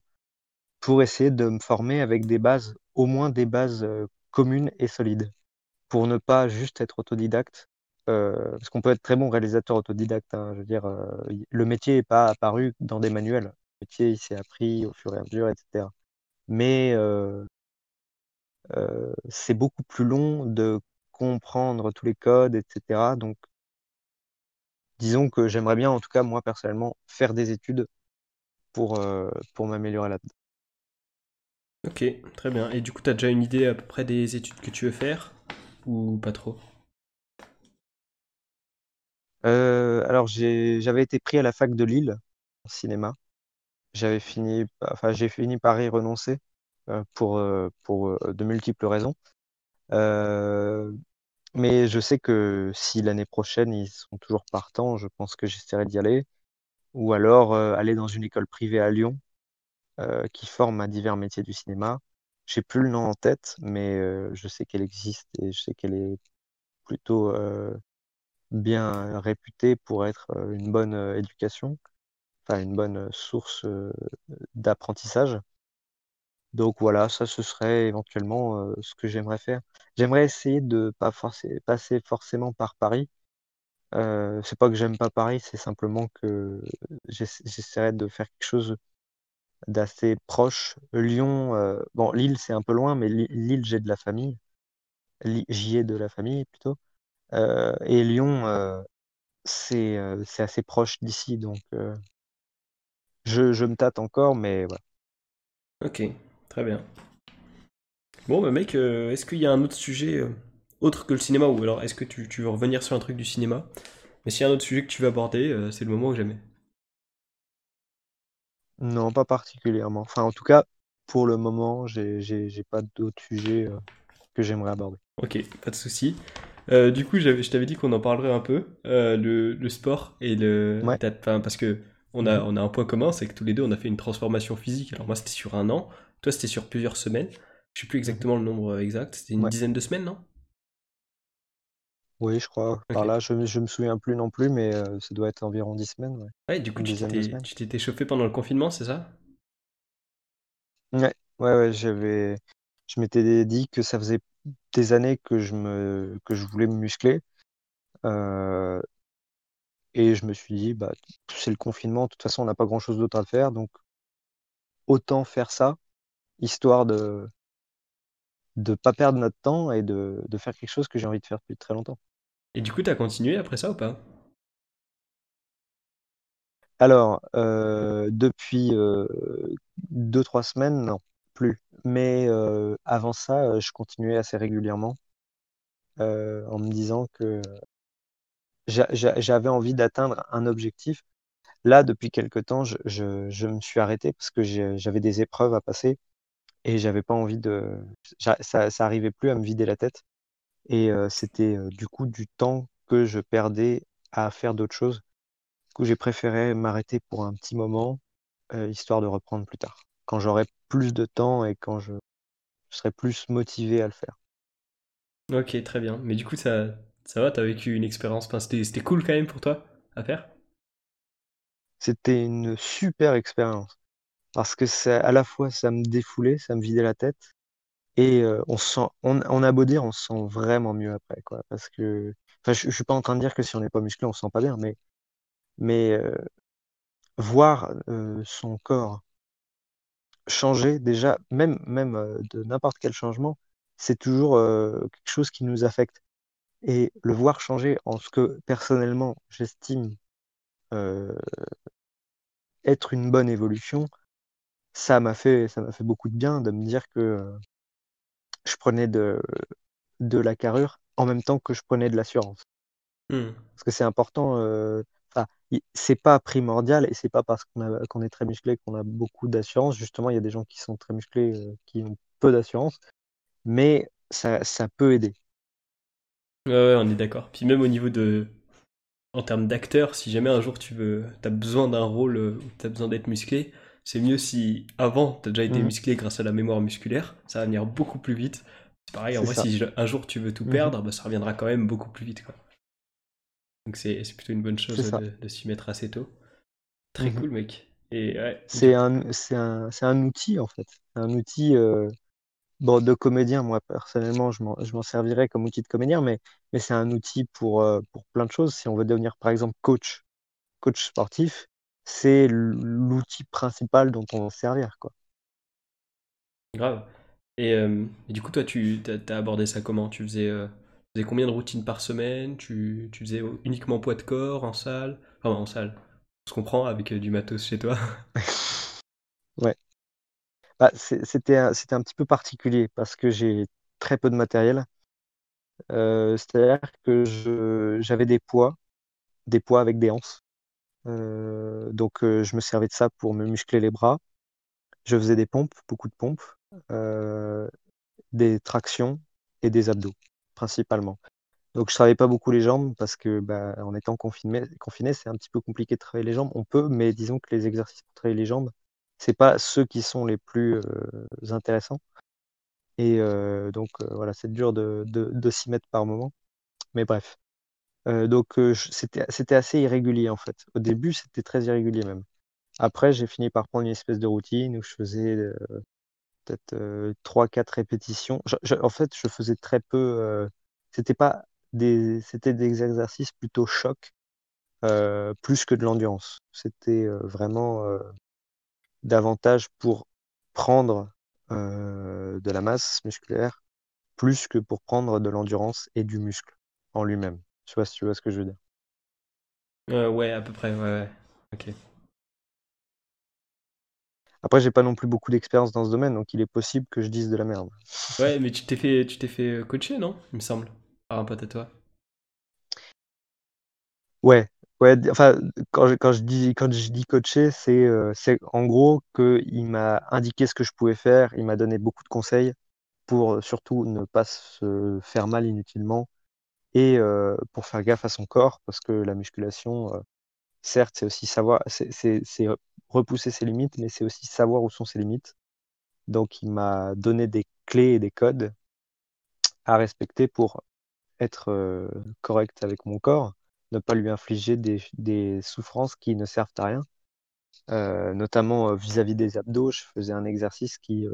pour essayer de me former avec des bases, au moins des bases euh, communes et solides, pour ne pas juste être autodidacte. Euh, parce qu'on peut être très bon réalisateur autodidacte. hein. je veux dire, euh, le métier n'est pas apparu dans des manuels. Le métier, il s'est appris au fur et à mesure, etc. Mais euh, c'est beaucoup plus long de comprendre tous les codes, etc. Donc, disons que j'aimerais bien, en tout cas, moi, personnellement, faire des études pour, pour m'améliorer là-dedans. Ok, très bien. Et du coup, t'as déjà une idée à peu près des études que tu veux faire ou pas trop? Euh, alors, j'avais été pris à la fac de Lille, en cinéma. J'avais fini, enfin, j'ai fini par y renoncer euh, pour, euh, pour de multiples raisons. Mais je sais que si l'année prochaine ils sont toujours partants, je pense que j'essaierai d'y aller. Ou alors aller dans une école privée à Lyon qui forme à divers métiers du cinéma. J'ai plus le nom en tête, mais je sais qu'elle existe et je sais qu'elle est plutôt bien réputée pour être euh, une bonne euh, éducation, enfin une bonne euh, source euh, d'apprentissage. Donc voilà, ça ce serait éventuellement euh, ce que j'aimerais faire. J'aimerais essayer de pas passer forcément par Paris. Euh, c'est pas que j'aime pas Paris, c'est simplement que j'essa- j'essaierai de faire quelque chose d'assez proche. Lyon, euh, bon, Lille c'est un peu loin, mais Li- Lille j'ai de la famille. J'y ai de la famille plutôt. Euh, et Lyon, euh, c'est euh, c'est assez proche d'ici, donc je, je me tâte encore, mais voilà. Ok, très bien. Bon, bah mec, est-ce qu'il y a un autre sujet autre que le cinéma ou alors est-ce que tu, tu veux revenir sur un truc du cinéma? Mais s'il y a un autre sujet que tu veux aborder, euh, c'est le moment ou jamais. Non, pas particulièrement. Enfin, en tout cas, pour le moment, j'ai pas d'autres sujets euh, que j'aimerais aborder. Ok, pas de souci. Euh, du coup, je t'avais dit qu'on en parlerait un peu, euh, le, le sport et le... Ouais. parce que on a, Mhm. on a un point commun, c'est que tous les deux, on a fait une transformation physique. Alors moi, c'était sur un an, toi, c'était sur plusieurs semaines. Je sais plus exactement le nombre exact, c'était une Ouais. dizaine de semaines, non? Oui, je crois. Par là, je, me- je me souviens plus non plus, mais euh, ça doit être environ dix semaines, ouais. Ouais, du coup, Une tu t'étais chauffé pendant le confinement, c'est ça? Ouais, ouais, ouais, j'avais, je m'étais dit que ça faisait des années que je me, que je voulais me muscler, euh, et je me suis dit, bah, c'est le confinement, de toute façon, on n'a pas grand-chose d'autre à faire, donc autant faire ça, histoire de, de pas perdre notre temps et de, de faire quelque chose que j'ai envie de faire depuis très longtemps. Et du coup, t'as continué après ça ou pas? Alors, euh, depuis euh, deux, trois semaines, non. Mais euh, avant ça, euh, je continuais assez régulièrement euh, en me disant que j'a- j'a- j'avais envie d'atteindre un objectif. Là, depuis quelque temps, je, me suis arrêté parce que j'avais des épreuves à passer et j'avais pas envie de... Ça, ça arrivait plus à me vider la tête. Et c'était du coup du temps que je perdais à faire d'autres choses. Du coup, j'ai préféré m'arrêter pour un petit moment, histoire de reprendre plus tard, quand j'aurai plus de temps et quand je, je serai plus motivé à le faire. Ok, très bien. Mais du coup, ça, ça va, t'as vécu une expérience, enfin, c'était, cool quand même pour toi à faire? C'était une super expérience parce que ça, à la fois ça me défoulait, ça me vidait la tête et euh, on se sent, on, on a beau dire, on se sent vraiment mieux après quoi. Parce que, enfin, je, je suis pas en train de dire que si on n'est pas musclé, on se sent pas bien, mais mais euh, voir euh, son corps changer déjà, même même euh, de n'importe quel changement, c'est toujours euh, quelque chose qui nous affecte. Et le voir changer en ce que personnellement j'estime euh, être une bonne évolution, ça m'a fait, ça m'a fait beaucoup de bien de me dire que euh, je prenais de, de la carrure en même temps que je prenais de l'assurance. Hmm. Parce que c'est important, enfin, c'est pas primordial et c'est pas parce qu'on est très musclé qu'on a beaucoup d'assurance. Justement, il y a des gens qui sont très musclés, euh, qui ont peu d'assurance, mais ça, ça peut aider. Ouais, ouais, on est d'accord. Puis même au niveau de, en termes d'acteur, si jamais un jour tu veux, t'as besoin d'un rôle euh, où t'as besoin d'être musclé, c'est mieux si avant t'as déjà été Mhm. musclé grâce à la mémoire musculaire, ça va venir beaucoup plus vite. C'est pareil, en vrai, ça. si un jour tu veux tout Mhm. perdre, bah, ça reviendra quand même beaucoup plus vite, quoi. Donc c'est plutôt une bonne chose de, de s'y mettre assez tôt. Très Mhm. cool, mec. Ouais, C'est un, un, un outil en fait. C'est un outil. euh, Bon, de comédien, moi personnellement, je m'en, servirais comme outil de comédien, mais, mais c'est un outil pour, euh, pour plein de choses. Si on veut devenir, par exemple, coach, coach sportif, c'est l'outil principal dont on va se servir, quoi. grave. Et, euh, et du coup, toi, tu t'as, t'as abordé ça comment? Tu faisais, faisais combien de routines par semaine? Tu, faisais uniquement poids de corps en salle? Enfin, en salle. On se comprend avec euh, du matos chez toi. Ouais. Bah, c'était, un- petit peu particulier parce que j'ai très peu de matériel. Euh, c'est-à-dire que je, j'avais des poids, des poids avec des anses. Euh, donc, je me servais de ça pour me muscler les bras. Je faisais des pompes, beaucoup de pompes. Des tractions et des abdos, principalement. Donc, je travaillais pas beaucoup les jambes parce que, bah, en étant confiné, c'est un petit peu compliqué de travailler les jambes. On peut, mais disons que les exercices pour travailler les jambes, c'est pas ceux qui sont les plus euh, intéressants. Et euh, donc, euh, voilà, c'est dur de, de, s'y mettre par moment. Mais bref. Donc, c'était assez irrégulier, en fait. Au début, c'était très irrégulier même. Après, j'ai fini par prendre une espèce de routine où je faisais peut-être euh, 3-4 répétitions. En fait, je faisais très peu. euh, c'était pas des, c'était des exercices plutôt choc, euh, plus que de l'endurance. C'était vraiment davantage pour prendre de la masse musculaire, plus que pour prendre de l'endurance et du muscle en lui-même. Tu vois ce que je veux dire. Ouais, à peu près, ouais, ouais. Ok. Après, j'ai pas non plus beaucoup d'expérience dans ce domaine, donc il est possible que je dise de la merde. Ouais, mais tu t'es fait, tu t'es fait euh, coacher, non? Il me semble. Par un pote à toi. Ouais, ouais, enfin, quand je, quand je dis, quand je dis coacher, c'est euh, c'est en gros qu'il m'a indiqué ce que je pouvais faire, il m'a donné beaucoup de conseils pour euh, surtout ne pas se faire mal inutilement et euh, pour faire gaffe à son corps, parce que la musculation, euh, certes, c'est aussi savoir, c'est repousser ses limites, mais c'est aussi savoir où sont ses limites. Donc, il m'a donné des clés et des codes à respecter pour être euh, correct avec mon corps, ne pas lui infliger des, souffrances qui ne servent à rien. Euh, notamment euh, vis-à-vis des abdos, je faisais un exercice qui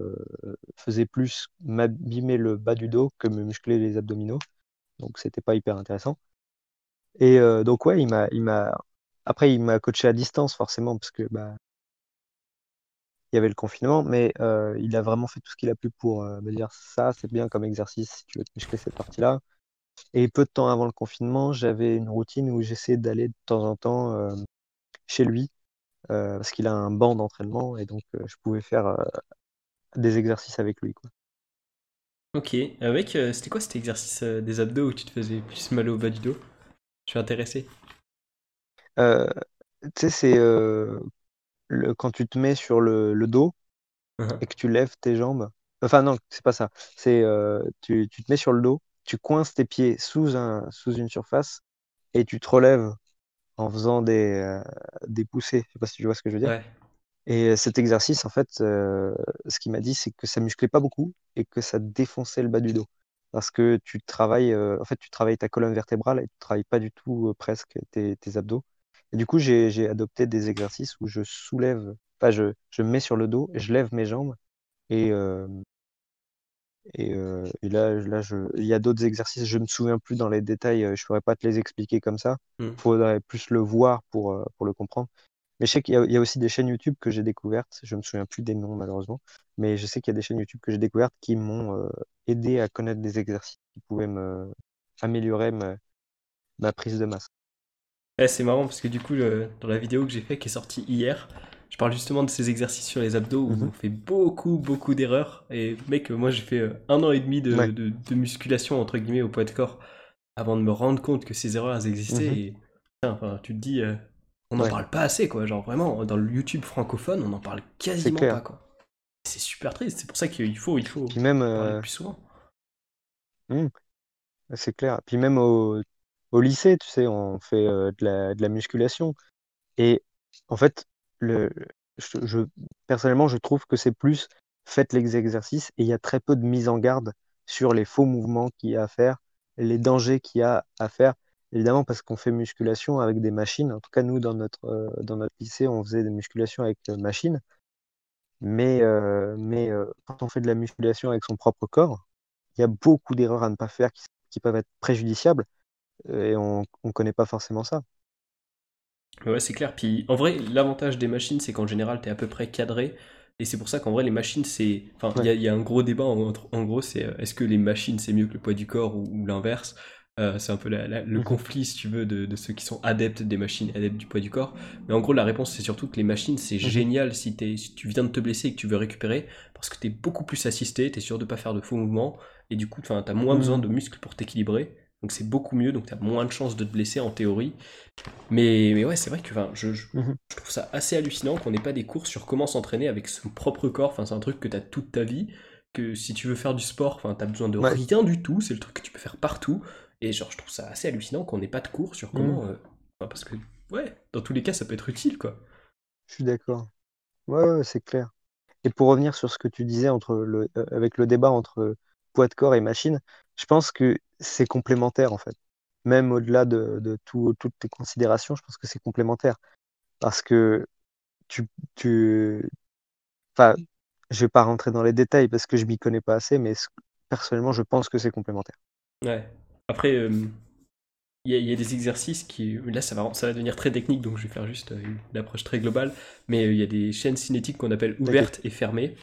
faisait plus m'abîmer le bas du dos que me muscler les abdominaux. Donc c'était pas hyper intéressant. Et donc ouais, il m'a, après il m'a coaché à distance forcément parce que bah il y avait le confinement, mais euh, il a vraiment fait tout ce qu'il a pu pour euh, me dire ça, c'est bien comme exercice si tu veux te muscler cette partie-là. Et peu de temps avant le confinement, j'avais une routine où j'essayais d'aller de temps en temps euh, chez lui parce qu'il a un banc d'entraînement et donc je pouvais faire des exercices avec lui, quoi. Ok. Euh, c'était quoi cet exercice des abdos où tu te faisais plus mal au bas du dos? Je suis intéressé. Euh, tu sais, c'est euh, le- quand tu te mets sur le, le dos Uhum. et que tu lèves tes jambes. Enfin non, c'est pas ça. C'est euh, tu, tu te mets sur le dos tu coinces tes pieds sous, un, sous une surface et tu te relèves en faisant des, euh, des poussées. Je sais pas si tu vois ce que je veux dire. Ouais. Et cet exercice, en fait, euh, ce qu'il m'a dit, c'est que ça musclait pas beaucoup et que ça défonçait le bas du dos. Parce que tu travailles, euh, en fait, tu travailles ta colonne vertébrale et tu travailles pas du tout euh, presque tes, tes abdos. Et du coup, j'ai, adopté des exercices où je soulève, enfin, je, je me mets sur le dos, je lève mes jambes et, euh, et, euh, et là, là je, il y a d'autres exercices, je me souviens plus dans les détails, euh, je pourrais pas te les expliquer comme ça. Hmm. Faudrait plus le voir pour, pour le comprendre. Mais je sais qu'il y a, il y a aussi des chaînes YouTube que j'ai découvertes, je me souviens plus des noms malheureusement, mais je sais qu'il y a des chaînes YouTube que j'ai découvertes qui m'ont euh, aidé à connaître des exercices qui pouvaient me améliorer ma, ma prise de masse. Ouais, c'est marrant parce que du coup, le- dans la vidéo que j'ai fait qui est sortie hier, je parle justement de ces exercices sur les abdos où Mhm. on fait beaucoup, beaucoup d'erreurs. Et mec, moi j'ai fait euh, un an et demi de, Ouais. de- de musculation entre guillemets au poids de corps avant de me rendre compte que ces erreurs elles existaient. Mhm. Et putain, enfin, tu te dis, euh, on n'en Ouais. parle pas assez quoi. Genre vraiment, dans le YouTube francophone, on n'en parle quasiment clair. pas quoi. C'est super triste. C'est pour ça qu'il faut, il faut Puis même, en parler euh, plus souvent. hmm, c'est clair. Puis même au, au lycée, tu sais, on fait euh, de la, musculation. Et en fait, le, je, personnellement, je trouve que c'est plus faites les exercices et il y a très peu de mise en garde sur les faux mouvements qu'il y a à faire, les dangers qu'il y a à faire. Évidemment, parce qu'on fait musculation avec des machines. En tout cas, nous, dans notre, euh, dans notre lycée, on faisait des musculations avec euh, machines. Mais, mais quand on fait de la musculation avec son propre corps, il y a beaucoup d'erreurs à ne pas faire qui, peuvent être préjudiciables et on ne connaît pas forcément ça. Ouais, c'est clair. Puis en vrai, l'avantage des machines, c'est qu'en général, tu es à peu près cadré. Et c'est pour ça qu'en vrai, les machines, c'est. Enfin, il y, a- il y a un gros débat. En, en gros, c'est euh, est-ce que les machines, c'est mieux que le poids du corps ou, ou l'inverse? Euh, C'est un peu la- la- le Mhm. conflit, si tu veux, de, de ceux qui sont adeptes des machines et adeptes du poids du corps. Mais en gros, la réponse, c'est surtout que les machines, c'est Mhm. génial si, t'es- si tu viens de te blesser et que tu veux récupérer, parce que tu es beaucoup plus assisté, tu es sûr de pas faire de faux mouvements, et du coup, tu as moins Mhm. besoin de muscles pour t'équilibrer. Donc c'est beaucoup mieux, donc tu as moins de chances de te blesser en théorie. Mais, mais ouais, c'est vrai que enfin, je, je- Mhm. je trouve ça assez hallucinant qu'on n'ait pas des cours sur comment s'entraîner avec son propre corps. Enfin, c'est un truc que tu as toute ta vie. Que si tu veux faire du sport, enfin, tu as besoin de Ouais. rien du tout. C'est le truc que tu peux faire partout. Et genre, je trouve ça assez hallucinant qu'on n'ait pas de cours sur comment. Mhm. euh, enfin, parce que, ouais, dans tous les cas, ça peut être utile, quoi. Je suis d'accord. Ouais, ouais, ouais, c'est clair. Et pour revenir sur ce que tu disais entre le, euh, avec le débat entre poids de corps et machine, je pense que c'est complémentaire en fait. Même au-delà de, de tout- toutes tes considérations, je pense que c'est complémentaire. Parce que tu, tu, enfin, je vais pas rentrer dans les détails parce que je m'y connais pas assez, mais personnellement, je pense que c'est complémentaire. Ouais. Après, euh, il y, a- il y a des exercices qui. Là, ça va, ça va devenir très technique, donc je vais faire juste euh, une approche très globale. Mais euh, il y a des chaînes cinétiques qu'on appelle ouvertes et fermées.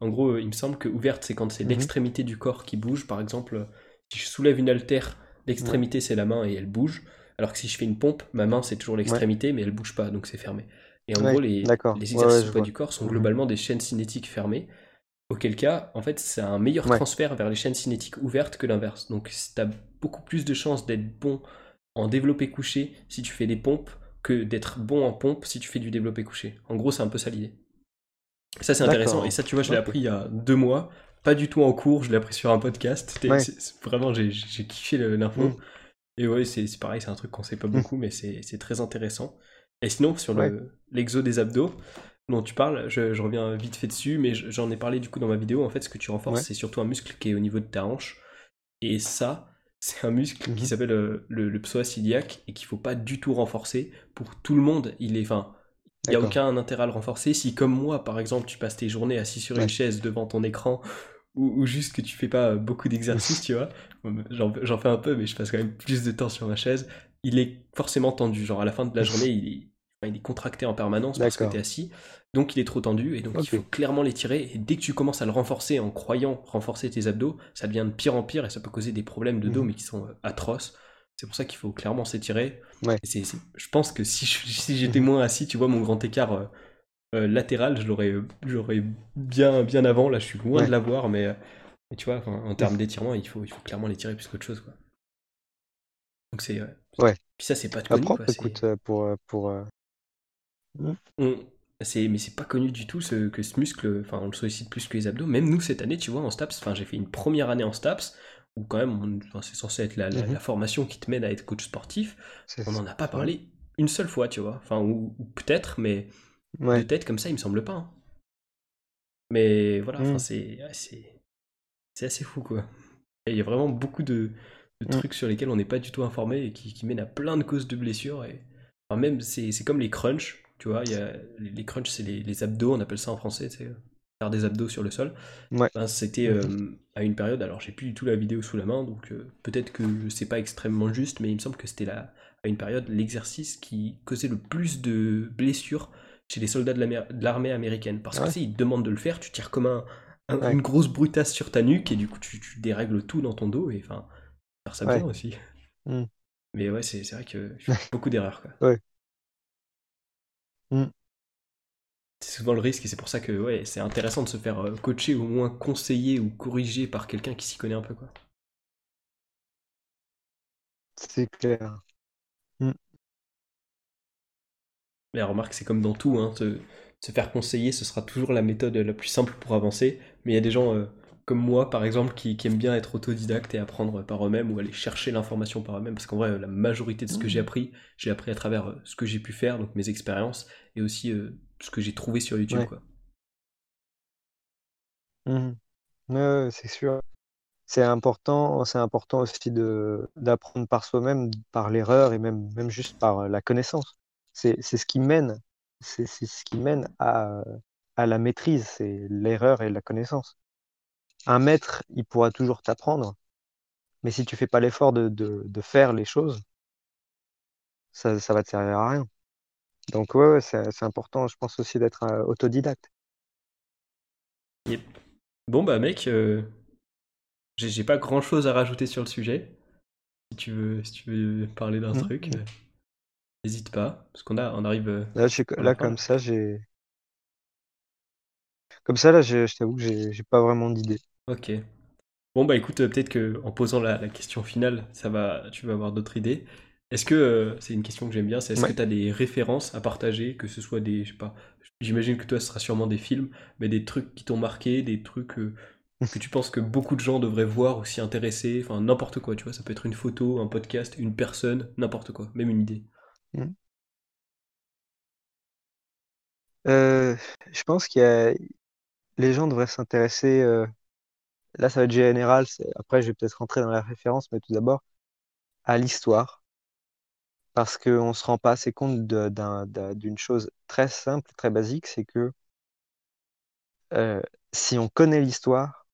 En gros, il me semble que ouverte, c'est quand c'est Mhm. l'extrémité du corps qui bouge. Par exemple, si je soulève une haltère, l'extrémité c'est la main et elle bouge. Alors que si je fais une pompe, ma main c'est toujours l'extrémité, mais elle bouge pas, donc c'est fermé. Et en gros, les, les exercices du corps sont Mhm. globalement des chaînes cinétiques fermées. Auquel cas, en fait, c'est un meilleur transfert vers les chaînes cinétiques ouvertes que l'inverse. Donc, tu as beaucoup plus de chances d'être bon en développé couché si tu fais des pompes que d'être bon en pompe si tu fais du développé couché. En gros, c'est un peu ça l'idée. Ça, c'est intéressant. Et ça, tu vois, je l'ai appris il y a deux mois. Pas du tout en cours, je l'ai appris sur un podcast. Vraiment, j'ai kiffé l'info. Mm. Et ouais, c'est pareil, c'est un truc qu'on sait pas Mm. beaucoup, mais c'est très intéressant. Et sinon, sur le- l'exo des abdos dont tu parles, je, je reviens vite fait dessus, mais je- j'en ai parlé du coup dans ma vidéo. En fait, ce que tu renforces, Ouais. c'est surtout un muscle qui est au niveau de ta hanche. Et ça, c'est un muscle qui Mhm. s'appelle euh, le, le psoas iliaque et qu'il faut pas du tout renforcer. Pour tout le monde, il est. Enfin, il n'y a aucun intérêt à le renforcer. Si, comme moi, par exemple, tu passes tes journées assis sur Ouais. une chaise devant ton écran ou, ou juste que tu fais pas beaucoup d'exercices, tu vois, j'en fais un peu, mais je passe quand même plus de temps sur ma chaise, il est forcément tendu. Genre, à la fin de la journée, il est, enfin, il est contracté en permanence parce que tu es assis. Donc, il est trop tendu et donc il faut clairement l'étirer. Et dès que tu commences à le renforcer en croyant renforcer tes abdos, ça devient de pire en pire et ça peut causer des problèmes de dos, Mhm. mais qui sont euh, atroces. C'est pour ça qu'il faut clairement s'étirer. Ouais. Je pense que si j'étais Mhm. moins assis, tu vois, mon grand écart euh, latéral, je l'aurais j'aurais bien, bien avant. Là, je suis loin Ouais. de l'avoir, mais, euh, mais tu vois, en termes d'étirement, il faut, il faut clairement l'étirer plus qu'autre chose. Quoi. Donc c'est. euh, Ouais. Puis ça, c'est pas connu. Apprends, quoi, écoute, euh, pour, pour, euh, on- c'est, mais c'est pas connu du tout ce, que ce muscle, enfin on le sollicite plus que les abdos. Même nous cette année, tu vois, en STAPS, enfin j'ai fait une première année en STAPS, où quand même, c'est censé être la, Mhm. la, formation qui te mène à être coach sportif, on n'en a pas Ouais. parlé une seule fois, tu vois. Enfin, ou, ou peut-être, mais de Ouais. tête comme ça, il me semble pas. hein. Mais voilà, enfin, Mm. c'est assez fou, quoi. Et il y a vraiment beaucoup de, de Mm. trucs sur lesquels on n'est pas du tout informé et qui, qui mènent à plein de causes de blessures. Et... Enfin, même, c'est comme les crunchs, tu vois. Il y a, les, crunchs, c'est les, les abdos, on appelle ça en français, c'est faire des abdos sur le sol. Ouais. Ben, C'était Mhm. euh, à une période, alors j'ai plus du tout la vidéo sous la main, donc euh, peut-être que c'est pas extrêmement juste, mais il me semble que c'était là, à une période l'exercice qui causait le plus de blessures chez les soldats de l'armée américaine. Parce que ouais. tu sais, ils te demandent de le faire, tu tires comme un, un- Ouais. une grosse brutasse sur ta nuque et du coup tu, tu dérègles tout dans ton dos et enfin, faire ça Ouais. bien aussi. Mm. Mais ouais, c'est vrai que je fais beaucoup d'erreurs. Ouais. Mm. C'est souvent le risque et c'est pour ça que ouais, c'est intéressant de se faire euh, coacher ou au moins conseiller ou corriger par quelqu'un qui s'y connaît un peu. quoi. C'est clair. Mais remarque, c'est comme dans tout, hein, se, se faire conseiller, ce sera toujours la méthode la plus simple pour avancer. Mais il y a des gens euh, comme moi, par exemple, qui, qui aiment bien être autodidacte et apprendre par eux-mêmes ou aller chercher l'information par eux-mêmes. Parce qu'en vrai, la majorité de ce que j'ai appris, j'ai appris à travers euh, ce que j'ai pu faire, donc mes expériences, et aussi euh, ce que j'ai trouvé sur YouTube. Ouais. Quoi. Mhm. Ouais, c'est sûr. C'est important, c'est important aussi de d'apprendre par soi-même, par l'erreur et même, même juste par la connaissance. C'est, c'est ce qui mène, c'est, c'est ce qui mène à, à la maîtrise, c'est l'erreur et la connaissance. Un maître, il pourra toujours t'apprendre, mais si tu fais pas l'effort de, de, de faire les choses, ça, ça va te servir à rien. Donc ouais, ouais, c'est, c'est important, je pense aussi d'être euh, autodidacte. Bon, bah, mec, euh, j'ai pas grand chose à rajouter sur le sujet. Si tu veux, si tu veux parler d'un Mhm. truc, euh, n'hésite pas. Parce qu'on a, on arrive. euh, Là, On là comme ça, j'ai, comme ça, là, j'ai- je t'avoue que j'ai pas vraiment d'idée. Ok. Bon bah écoute, euh, peut-être que en posant la, la question finale, ça va, tu vas avoir d'autres idées. Est-ce que euh, c'est une question que j'aime bien, c'est est-ce Ouais. que tu as des références à partager, que ce soit des, je sais pas, j'imagine que toi ce sera sûrement des films, mais des trucs qui t'ont marqué, des trucs euh, que tu penses que beaucoup de gens devraient voir ou s'y intéresser, enfin n'importe quoi, tu vois, ça peut être une photo, un podcast, une personne, n'importe quoi, même une idée. Euh, je pense qu'il y a, les gens devraient s'intéresser. euh, là, ça va être général. Après, je vais peut-être rentrer dans la référence, mais tout d'abord à l'histoire, parce qu'on se rend pas assez compte d'une chose très simple, très basique, c'est que euh, si on connaît l'histoire,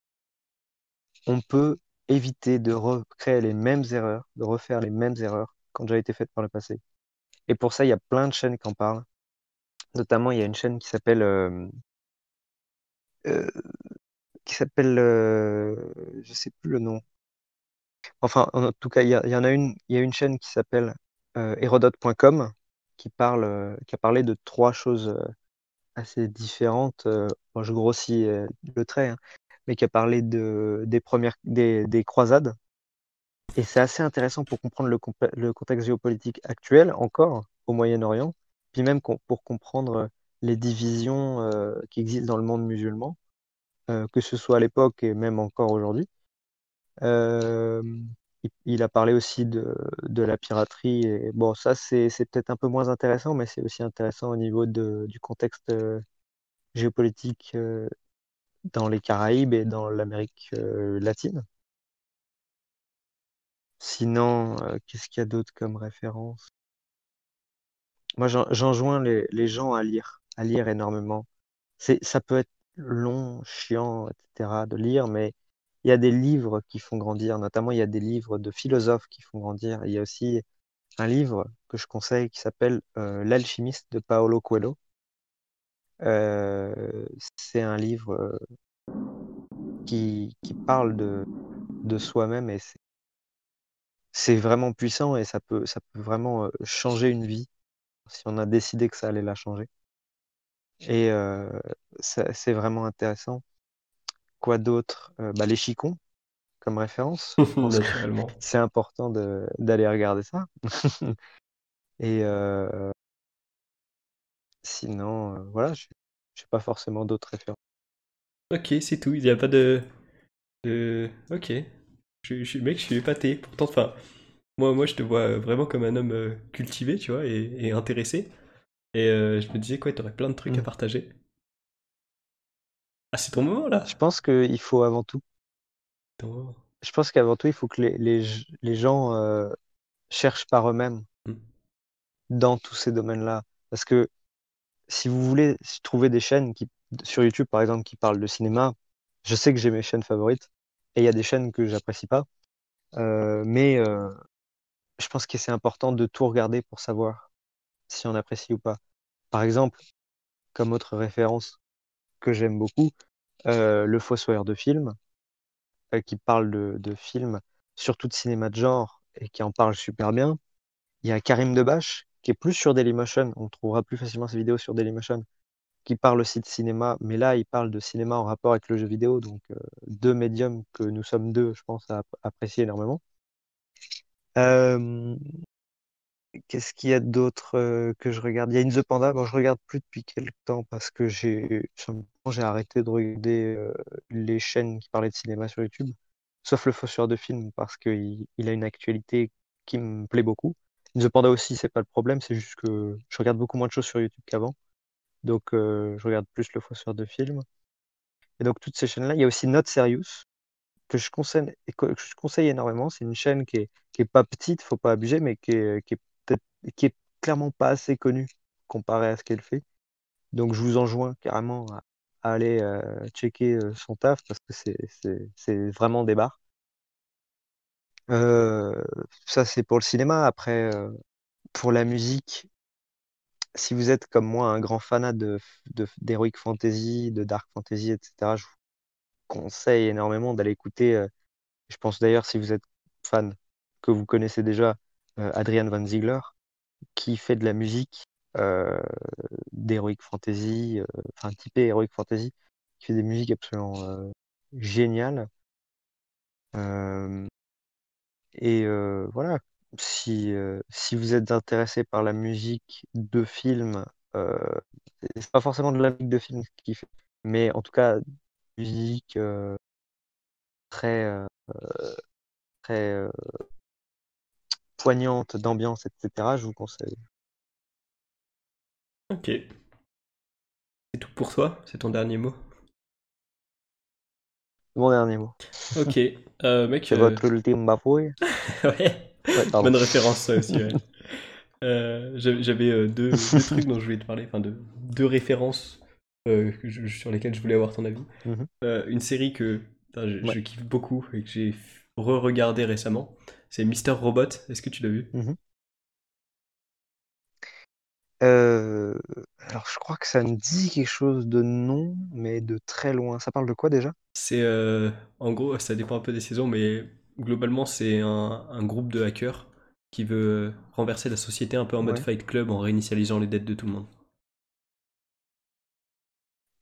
on peut éviter de recréer les mêmes erreurs, de refaire les mêmes erreurs qui ont déjà été faites par le passé. Et pour ça, il y a plein de chaînes qui en parlent. Notamment, il y a une chaîne qui s'appelle euh, euh, qui s'appelle euh, je sais plus le nom. Enfin, en tout cas, il y, a- en a une, il y a une chaîne qui s'appelle euh, Hérodote.com qui parle, euh, qui a parlé de trois choses euh, assez différentes. euh, bon, je grossis euh, le trait, hein, mais qui a parlé de, des premières, des, des croisades. Et c'est assez intéressant pour comprendre le, contexte géopolitique actuel encore au Moyen-Orient, puis même pour comprendre les divisions euh, qui existent dans le monde musulman, euh, que ce soit à l'époque et même encore aujourd'hui. Euh, il, a parlé aussi de, la piraterie. Et bon, ça, c'est, peut-être un peu moins intéressant, mais c'est aussi intéressant au niveau du contexte euh, géopolitique euh, dans les Caraïbes et dans l'Amérique euh, latine. Sinon, euh, qu'est-ce qu'il y a d'autre comme référence? Moi, j'en- j'enjoins les, les gens à lire, à lire énormément. Ça peut être long, chiant, etc. de lire, mais il y a des livres qui font grandir. Notamment, il y a des livres de philosophes qui font grandir. Il y a aussi un livre que je conseille qui s'appelle euh, L'Alchimiste de Paolo Coelho. Euh, c'est un livre qui, qui parle de, de soi-même et c'est vraiment puissant et ça peut, ça peut vraiment changer une vie si on a décidé que ça allait la changer. Et euh, c'est vraiment intéressant. Quoi d'autre? Euh, bah, les Chicons, comme référence. C'est important d'aller regarder ça. Et euh, sinon, voilà, je n'ai pas forcément d'autres références. Ok, c'est tout, il n'y a pas de... de... Ok. Je, je, mec, je suis épaté. Pourtant, enfin, moi, moi, je te vois vraiment comme un homme euh, cultivé, tu vois, et, intéressé. Et euh, je me disais, quoi, t'aurais plein de trucs à mm. partager. Ah, c'est ton moment, là Je pense qu'il faut avant tout... Je pense qu'avant tout, il faut que les, les, les gens euh, cherchent par eux-mêmes mm. dans tous ces domaines-là. Parce que si vous voulez trouver des chaînes qui, sur YouTube, par exemple, qui parlent de cinéma, je sais que j'ai mes chaînes favorites et il y a des chaînes que j'apprécie pas. Euh, mais euh, je pense que c'est important de tout regarder pour savoir si on apprécie ou pas. Par exemple, comme autre référence que j'aime beaucoup, euh, Le Fossoyeur de films, qui parle de, de films, surtout de cinéma de genre, et qui en parle super bien. Il y a Karim Debache, qui est plus sur Dailymotion. On trouvera plus facilement ses vidéos sur Dailymotion, qui parle aussi de cinéma. Mais là, il parle de cinéma en rapport avec le jeu vidéo. Donc, euh, deux médiums que nous sommes deux, je pense, à apprécier énormément. Euh, qu'est-ce qu'il y a d'autre euh, que je regarde? Il y a In the Panda. Bon, je regarde plus depuis quelques temps parce que j'ai arrêté de regarder les chaînes qui parlaient de cinéma sur YouTube, sauf le fausseur de films parce qu'il il a une actualité qui me plaît beaucoup. The Panda aussi, c'est pas le problème, c'est juste que je regarde beaucoup moins de choses sur YouTube qu'avant. Donc, euh, je regarde plus le fausseur de films. Et donc, toutes ces chaînes-là, il y a aussi Not Serious, que je conseille, énormément. C'est une chaîne qui est, qui est pas petite, faut pas abuser, mais qui est, clairement pas assez connue comparé à ce qu'elle fait. Donc, je vous enjoins carrément à, aller euh, checker euh, son taf parce que c'est vraiment des. Euh, ça, c'est pour le cinéma. Après, pour la musique, si vous êtes comme moi un grand fanat de, d'heroic fantasy, de dark fantasy, etc., je vous conseille énormément d'aller écouter. Euh, je pense d'ailleurs, si vous êtes fan, que vous connaissez déjà Adrian Van Ziegler, qui fait de la musique d'heroic fantasy, enfin typé heroic fantasy, qui fait des musiques absolument géniales. Et euh, voilà, si, euh, si vous êtes intéressé par la musique de film, euh, c'est pas forcément de la musique de film qui fait, mais en tout cas, musique euh, très, euh, très poignante, d'ambiance, etc., je vous conseille. Ok. C'est tout pour toi? C'est ton dernier mot? Mon dernier mot. Ok. Mec. C'est votre ultime bafouille. ouais. Bonne référence, ça aussi, ouais. Euh, J'avais euh, deux, deux, trucs dont je voulais te parler, enfin deux, deux références euh, je, sur lesquelles je voulais avoir ton avis. Mm -hmm. une série que je, ouais. je, kiffe beaucoup et que j'ai re-regardé récemment, c'est Mister Robot. Est-ce que tu l'as vu? Mm -hmm. Euh, alors, je crois que ça me dit quelque chose de non, mais de très loin. Ça parle de quoi déjà? C'est euh, en gros, ça dépend un peu des saisons, mais globalement, c'est un, un, groupe de hackers qui veut renverser la société un peu en mode ouais. Fight Club en réinitialisant les dettes de tout le monde.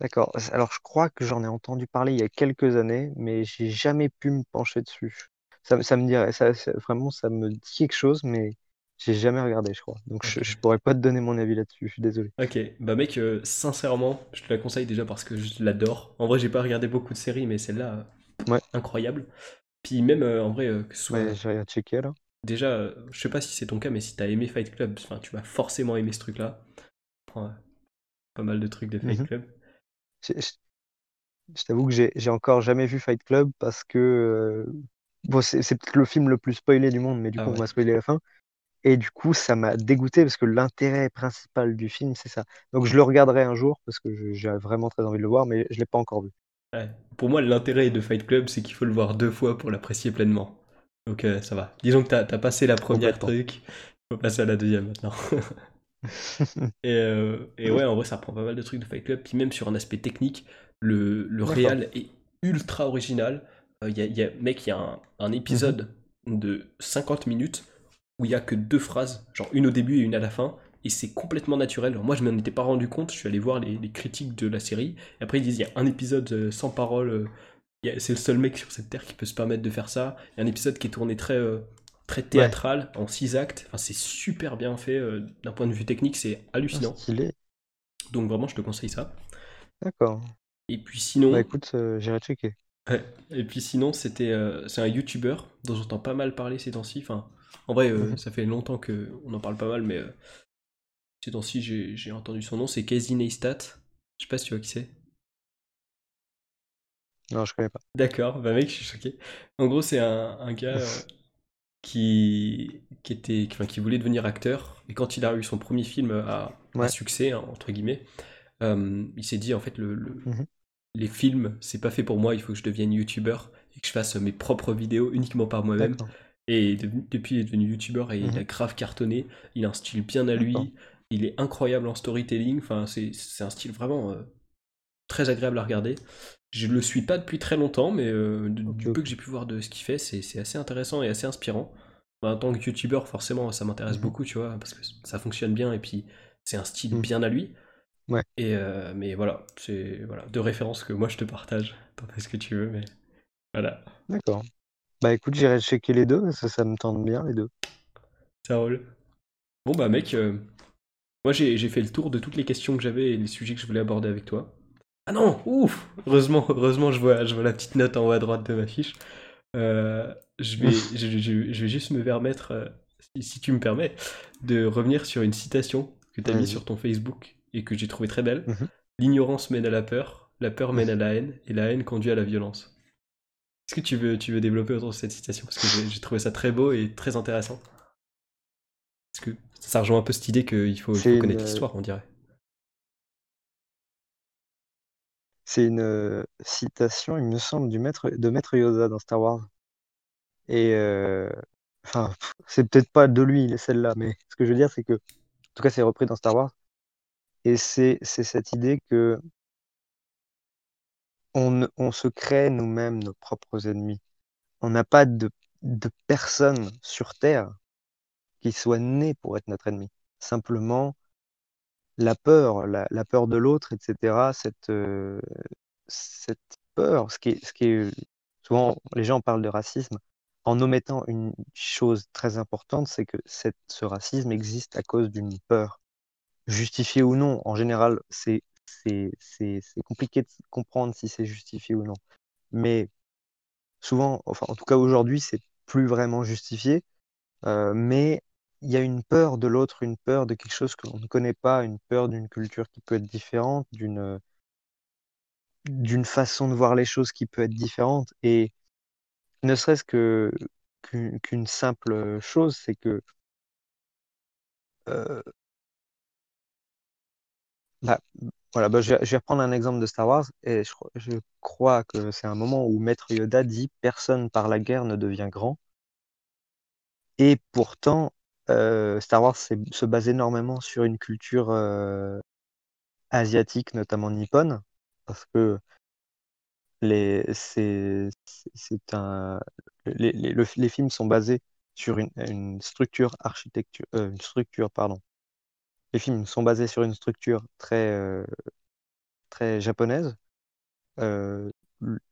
D'accord. Alors, je crois que j'en ai entendu parler il y a quelques années, mais j'ai jamais pu me pencher dessus. Ça, ça me dirait, ça, ça, vraiment, ça me dit quelque chose, mais j'ai jamais regardé, je crois. Donc okay. je, je, pourrais pas te donner mon avis là-dessus, je suis désolé. Ok, bah mec, euh, sincèrement, je te la conseille déjà parce que je l'adore. En vrai, j'ai pas regardé beaucoup de séries, mais celle-là, ouais. incroyable. Puis même, euh, en vrai, euh, que ce soit... Ouais, j'ai rien checké là. Déjà, euh, je sais pas si c'est ton cas, mais si t'as aimé Fight Club, tu vas forcément aimer ce truc-là. Pas mal de trucs de Fight mm -hmm. Club. Je, je, je t'avoue que j'ai encore jamais vu Fight Club parce que... Euh, bon, c'est peut-être le film le plus spoilé du monde, mais du ah coup, ouais. on va spoiler la fin. Et du coup, ça m'a dégoûté parce que l'intérêt principal du film, c'est ça. Donc je le regarderai un jour parce que j'ai vraiment très envie de le voir, mais je l'ai pas encore vu. Ouais. Pour moi, l'intérêt de Fight Club, c'est qu'il faut le voir deux fois pour l'apprécier pleinement. Donc euh, ça va. Disons que tu as, as, passé la première truc, il faut passer à la deuxième maintenant. et, euh, et, ouais, en vrai, ça prend pas mal de trucs de Fight Club. Puis même sur un aspect technique, le, le réal est ultra original. Euh, y, a, y a, mec, il y a un, un épisode mm -hmm. de 50 minutes où il y a que deux phrases, genre une au début et une à la fin, et c'est complètement naturel. Alors moi, je m'en étais pas rendu compte, je suis allé voir les, les, critiques de la série, et après ils disent il y a un épisode euh, sans parole, euh, c'est le seul mec sur cette terre qui peut se permettre de faire ça. Il y a un épisode qui est tourné très, euh, très théâtral, ouais. en six actes, enfin, c'est super bien fait, euh, d'un point de vue technique, c'est hallucinant. Stylé. Donc vraiment, je te conseille ça. D'accord. Et puis sinon... Bah écoute, j'irai checker. Ouais. Et puis sinon, c'était, c'est un YouTuber dont j'entends pas mal parler ces temps-ci. Enfin, en vrai, Mhm. ça fait longtemps que on en parle pas mal, mais ces temps-ci, j'ai j'ai entendu son nom. C'est Casey Neistat. Je sais pas si tu vois qui c'est. Non, je connais pas. D'accord, bah mec, je suis choqué. En gros, c'est un, un gars euh, qui, qui était, enfin, qui voulait devenir acteur. Et quand il a eu son premier film à, succès, hein, entre guillemets, euh, il s'est dit en fait le, le- Mhm. les films, c'est pas fait pour moi. Il faut que je devienne youtubeur et que je fasse mes propres vidéos uniquement par moi-même. Et de- depuis, il est devenu youtubeur et il a Mhm. grave cartonné. Il a un style bien à lui. Il est incroyable en storytelling. Enfin, c'est un style vraiment euh, très agréable à regarder. Je le suis pas depuis très longtemps, mais euh, de- du peu que j'ai pu voir de ce qu'il fait, c'est assez intéressant et assez inspirant. Bah, en tant que youtubeur, forcément, ça m'intéresse Mhm. beaucoup, tu vois, parce que ça fonctionne bien et puis c'est un style Mhm. bien à lui. Ouais. Et euh, mais voilà, c'est voilà deux références que moi je te partage. T'en fais ce que tu veux, mais voilà, D'accord. Bah écoute, j'irai checker les deux, parce que ça me tente bien les deux. ça roule. Bon bah mec, euh, moi j'ai fait le tour de toutes les questions que j'avais et les sujets que je voulais aborder avec toi. Ah non, ouf, heureusement, heureusement je vois je vois la petite note en haut à droite de ma fiche. Euh, je vais je, je- je vais juste me permettre, euh, si, si tu me permets, de revenir sur une citation que tu as mis Vas-y. sur ton Facebook et que j'ai trouvé très belle. Mhm. L'ignorance mène à la peur, la peur mène à la haine et la haine conduit à la violence. Est-ce que tu veux, tu veux développer autour de cette citation? Parce que j'ai trouvé ça très beau et très intéressant. Parce que ça rejoint un peu cette idée qu'il faut, connaître euh, l'histoire, on dirait. c'est une euh, citation, il me semble, du maître, de Maître Yoda dans Star Wars. Et euh, enfin, c'est peut-être pas de lui celle-là, mais ce que je veux dire, c'est que, en tout cas, c'est repris dans Star Wars. Et c'est cette idée que on se crée nous-mêmes nos propres ennemis. On n'a pas de, de personne sur Terre qui soit née pour être notre ennemi. Simplement, la peur, la, peur de l'autre, etc., cette, euh, cette peur, ce qui est, souvent les gens parlent de racisme, en omettant une chose très importante, c'est que ce racisme existe à cause d'une peur, justifiée ou non. En général, c'est compliqué de comprendre si c'est justifié ou non. Mais souvent, enfin en tout cas aujourd'hui, c'est plus vraiment justifié. Euh, mais il y a une peur de l'autre, une peur de quelque chose que l'on ne connaît pas, une peur d'une culture qui peut être différente, d'une d'une façon de voir les choses qui peut être différente. Et ne serait-ce que qu'une simple chose, c'est que euh, bah, voilà, bah, je vais, je vais reprendre un exemple de Star Wars et je, je crois que c'est un moment où Maître Yoda dit personne par la guerre ne devient grand. Et pourtant, euh, Star Wars se base énormément sur une culture euh, asiatique, notamment nippone, parce que les, c'est, c'est un, les, les, le- les films sont basés sur une, une structure architecture, euh, une structure, pardon. Les films sont basés sur une structure très, très japonaise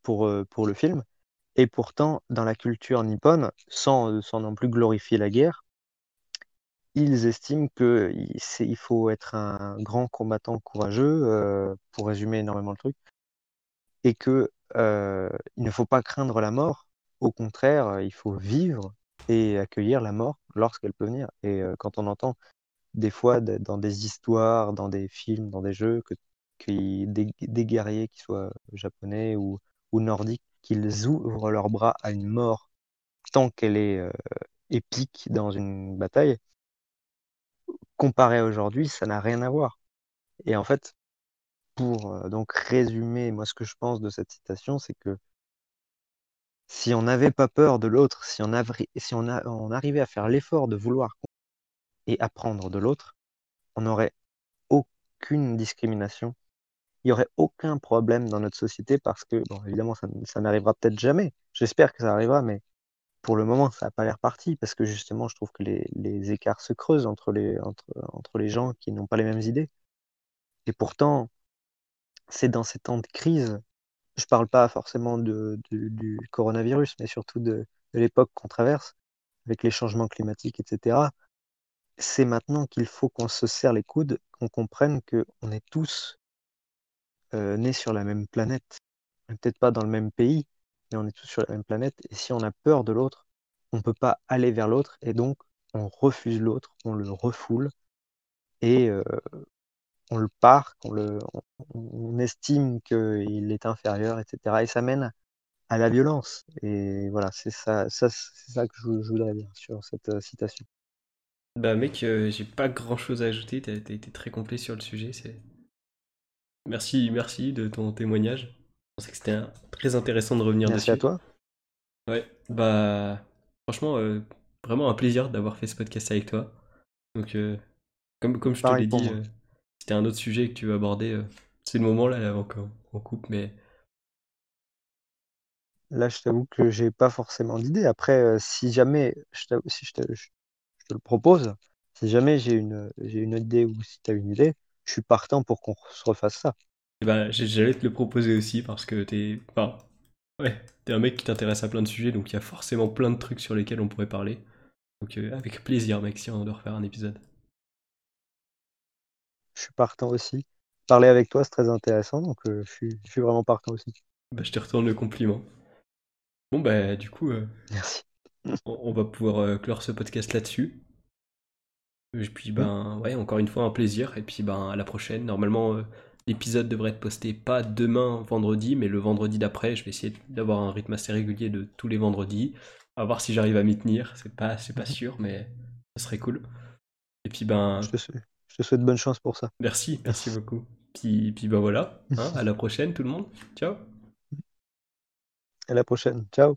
pour, pour le film. Et pourtant, dans la culture nippone, sans, sans non plus glorifier la guerre, ils estiment que il c'est- il faut être un grand combattant courageux, euh, pour résumer énormément le truc, et que euh, il ne faut pas craindre la mort. Au contraire, il faut vivre et accueillir la mort lorsqu'elle peut venir. Et euh, quand on entend des fois dans des histoires, dans des films, dans des jeux, que, qu'il- des, guerriers qui soient japonais ou, ou nordiques, qu'ils ouvrent leurs bras à une mort tant qu'elle est euh, épique dans une bataille, comparé à aujourd'hui, ça n'a rien à voir. Et en fait, pour euh, donc résumer, moi ce que je pense de cette citation, c'est que si on n'avait pas peur de l'autre, si on, arrivait à faire l'effort de vouloir et apprendre de l'autre, on n'aurait aucune discrimination. Il n'y aurait aucun problème dans notre société parce que, bon, évidemment, ça n'arrivera peut-être jamais. J'espère que ça arrivera, mais pour le moment, ça n'a pas l'air parti parce que justement, je trouve que les, écarts se creusent entre les, entre, entre les gens qui n'ont pas les mêmes idées. Et pourtant, c'est dans ces temps de crise, je parle pas forcément de, du coronavirus, mais surtout de, l'époque qu'on traverse, avec les changements climatiques, etc. C'est maintenant qu'il faut qu'on se serre les coudes, qu'on comprenne qu'on est tous euh, nés sur la même planète. Peut-être pas dans le même pays, et on est tous sur la même planète. Et si on a peur de l'autre, on ne peut pas aller vers l'autre et donc on refuse l'autre, on le refoule et euh, on le parque, on, estime qu'il est inférieur, etc. Et ça mène à la violence. Et voilà, c'est ça, que je, voudrais dire sur cette euh, citation. Bah mec, euh, j'ai pas grand chose à ajouter, t'as été très complet sur le sujet. Merci, merci de ton témoignage. Pensais que c'était très intéressant de revenir merci dessus. Merci à toi. Ouais, bah franchement, euh, vraiment un plaisir d'avoir fait ce podcast avec toi. Donc, comme, comme je te l'ai dit, c'était un autre sujet que tu veux aborder. c'est le moment là avant qu'on coupe, mais Là, je t'avoue que j'ai pas forcément d'idée. Après, euh, si jamais, je si je te, le propose, si jamais j'ai une, j'ai une idée ou si tu as une idée, je suis partant pour qu'on se refasse ça. Eh ben, j'allais te le proposer aussi parce que t'es, enfin, ouais, t'es un mec qui t'intéresse à plein de sujets, donc il y a forcément plein de trucs sur lesquels on pourrait parler. Donc euh, avec plaisir, mec, si on doit refaire un épisode. Je suis partant aussi. Parler avec toi, c'est très intéressant, donc euh, je, suis, je suis vraiment partant aussi. Bah, je te retourne le compliment. Bon, bah, du coup, euh, Merci. On, va pouvoir clore ce podcast là-dessus. Et puis, ben, ouais, encore une fois, un plaisir. Et puis, ben, à la prochaine. Normalement, l'épisode devrait être posté pas demain, vendredi, mais le vendredi d'après. Je vais essayer d'avoir un rythme assez régulier de tous les vendredis. À voir si j'arrive à m'y tenir. C'est pas, c'est pas mhm. sûr, mais ça serait cool. Et puis, ben. Je te, souhaite, je te souhaite bonne chance pour ça. Merci, merci beaucoup. Puis, puis ben voilà. Hein, à la prochaine, tout le monde. Ciao. À la prochaine. Ciao.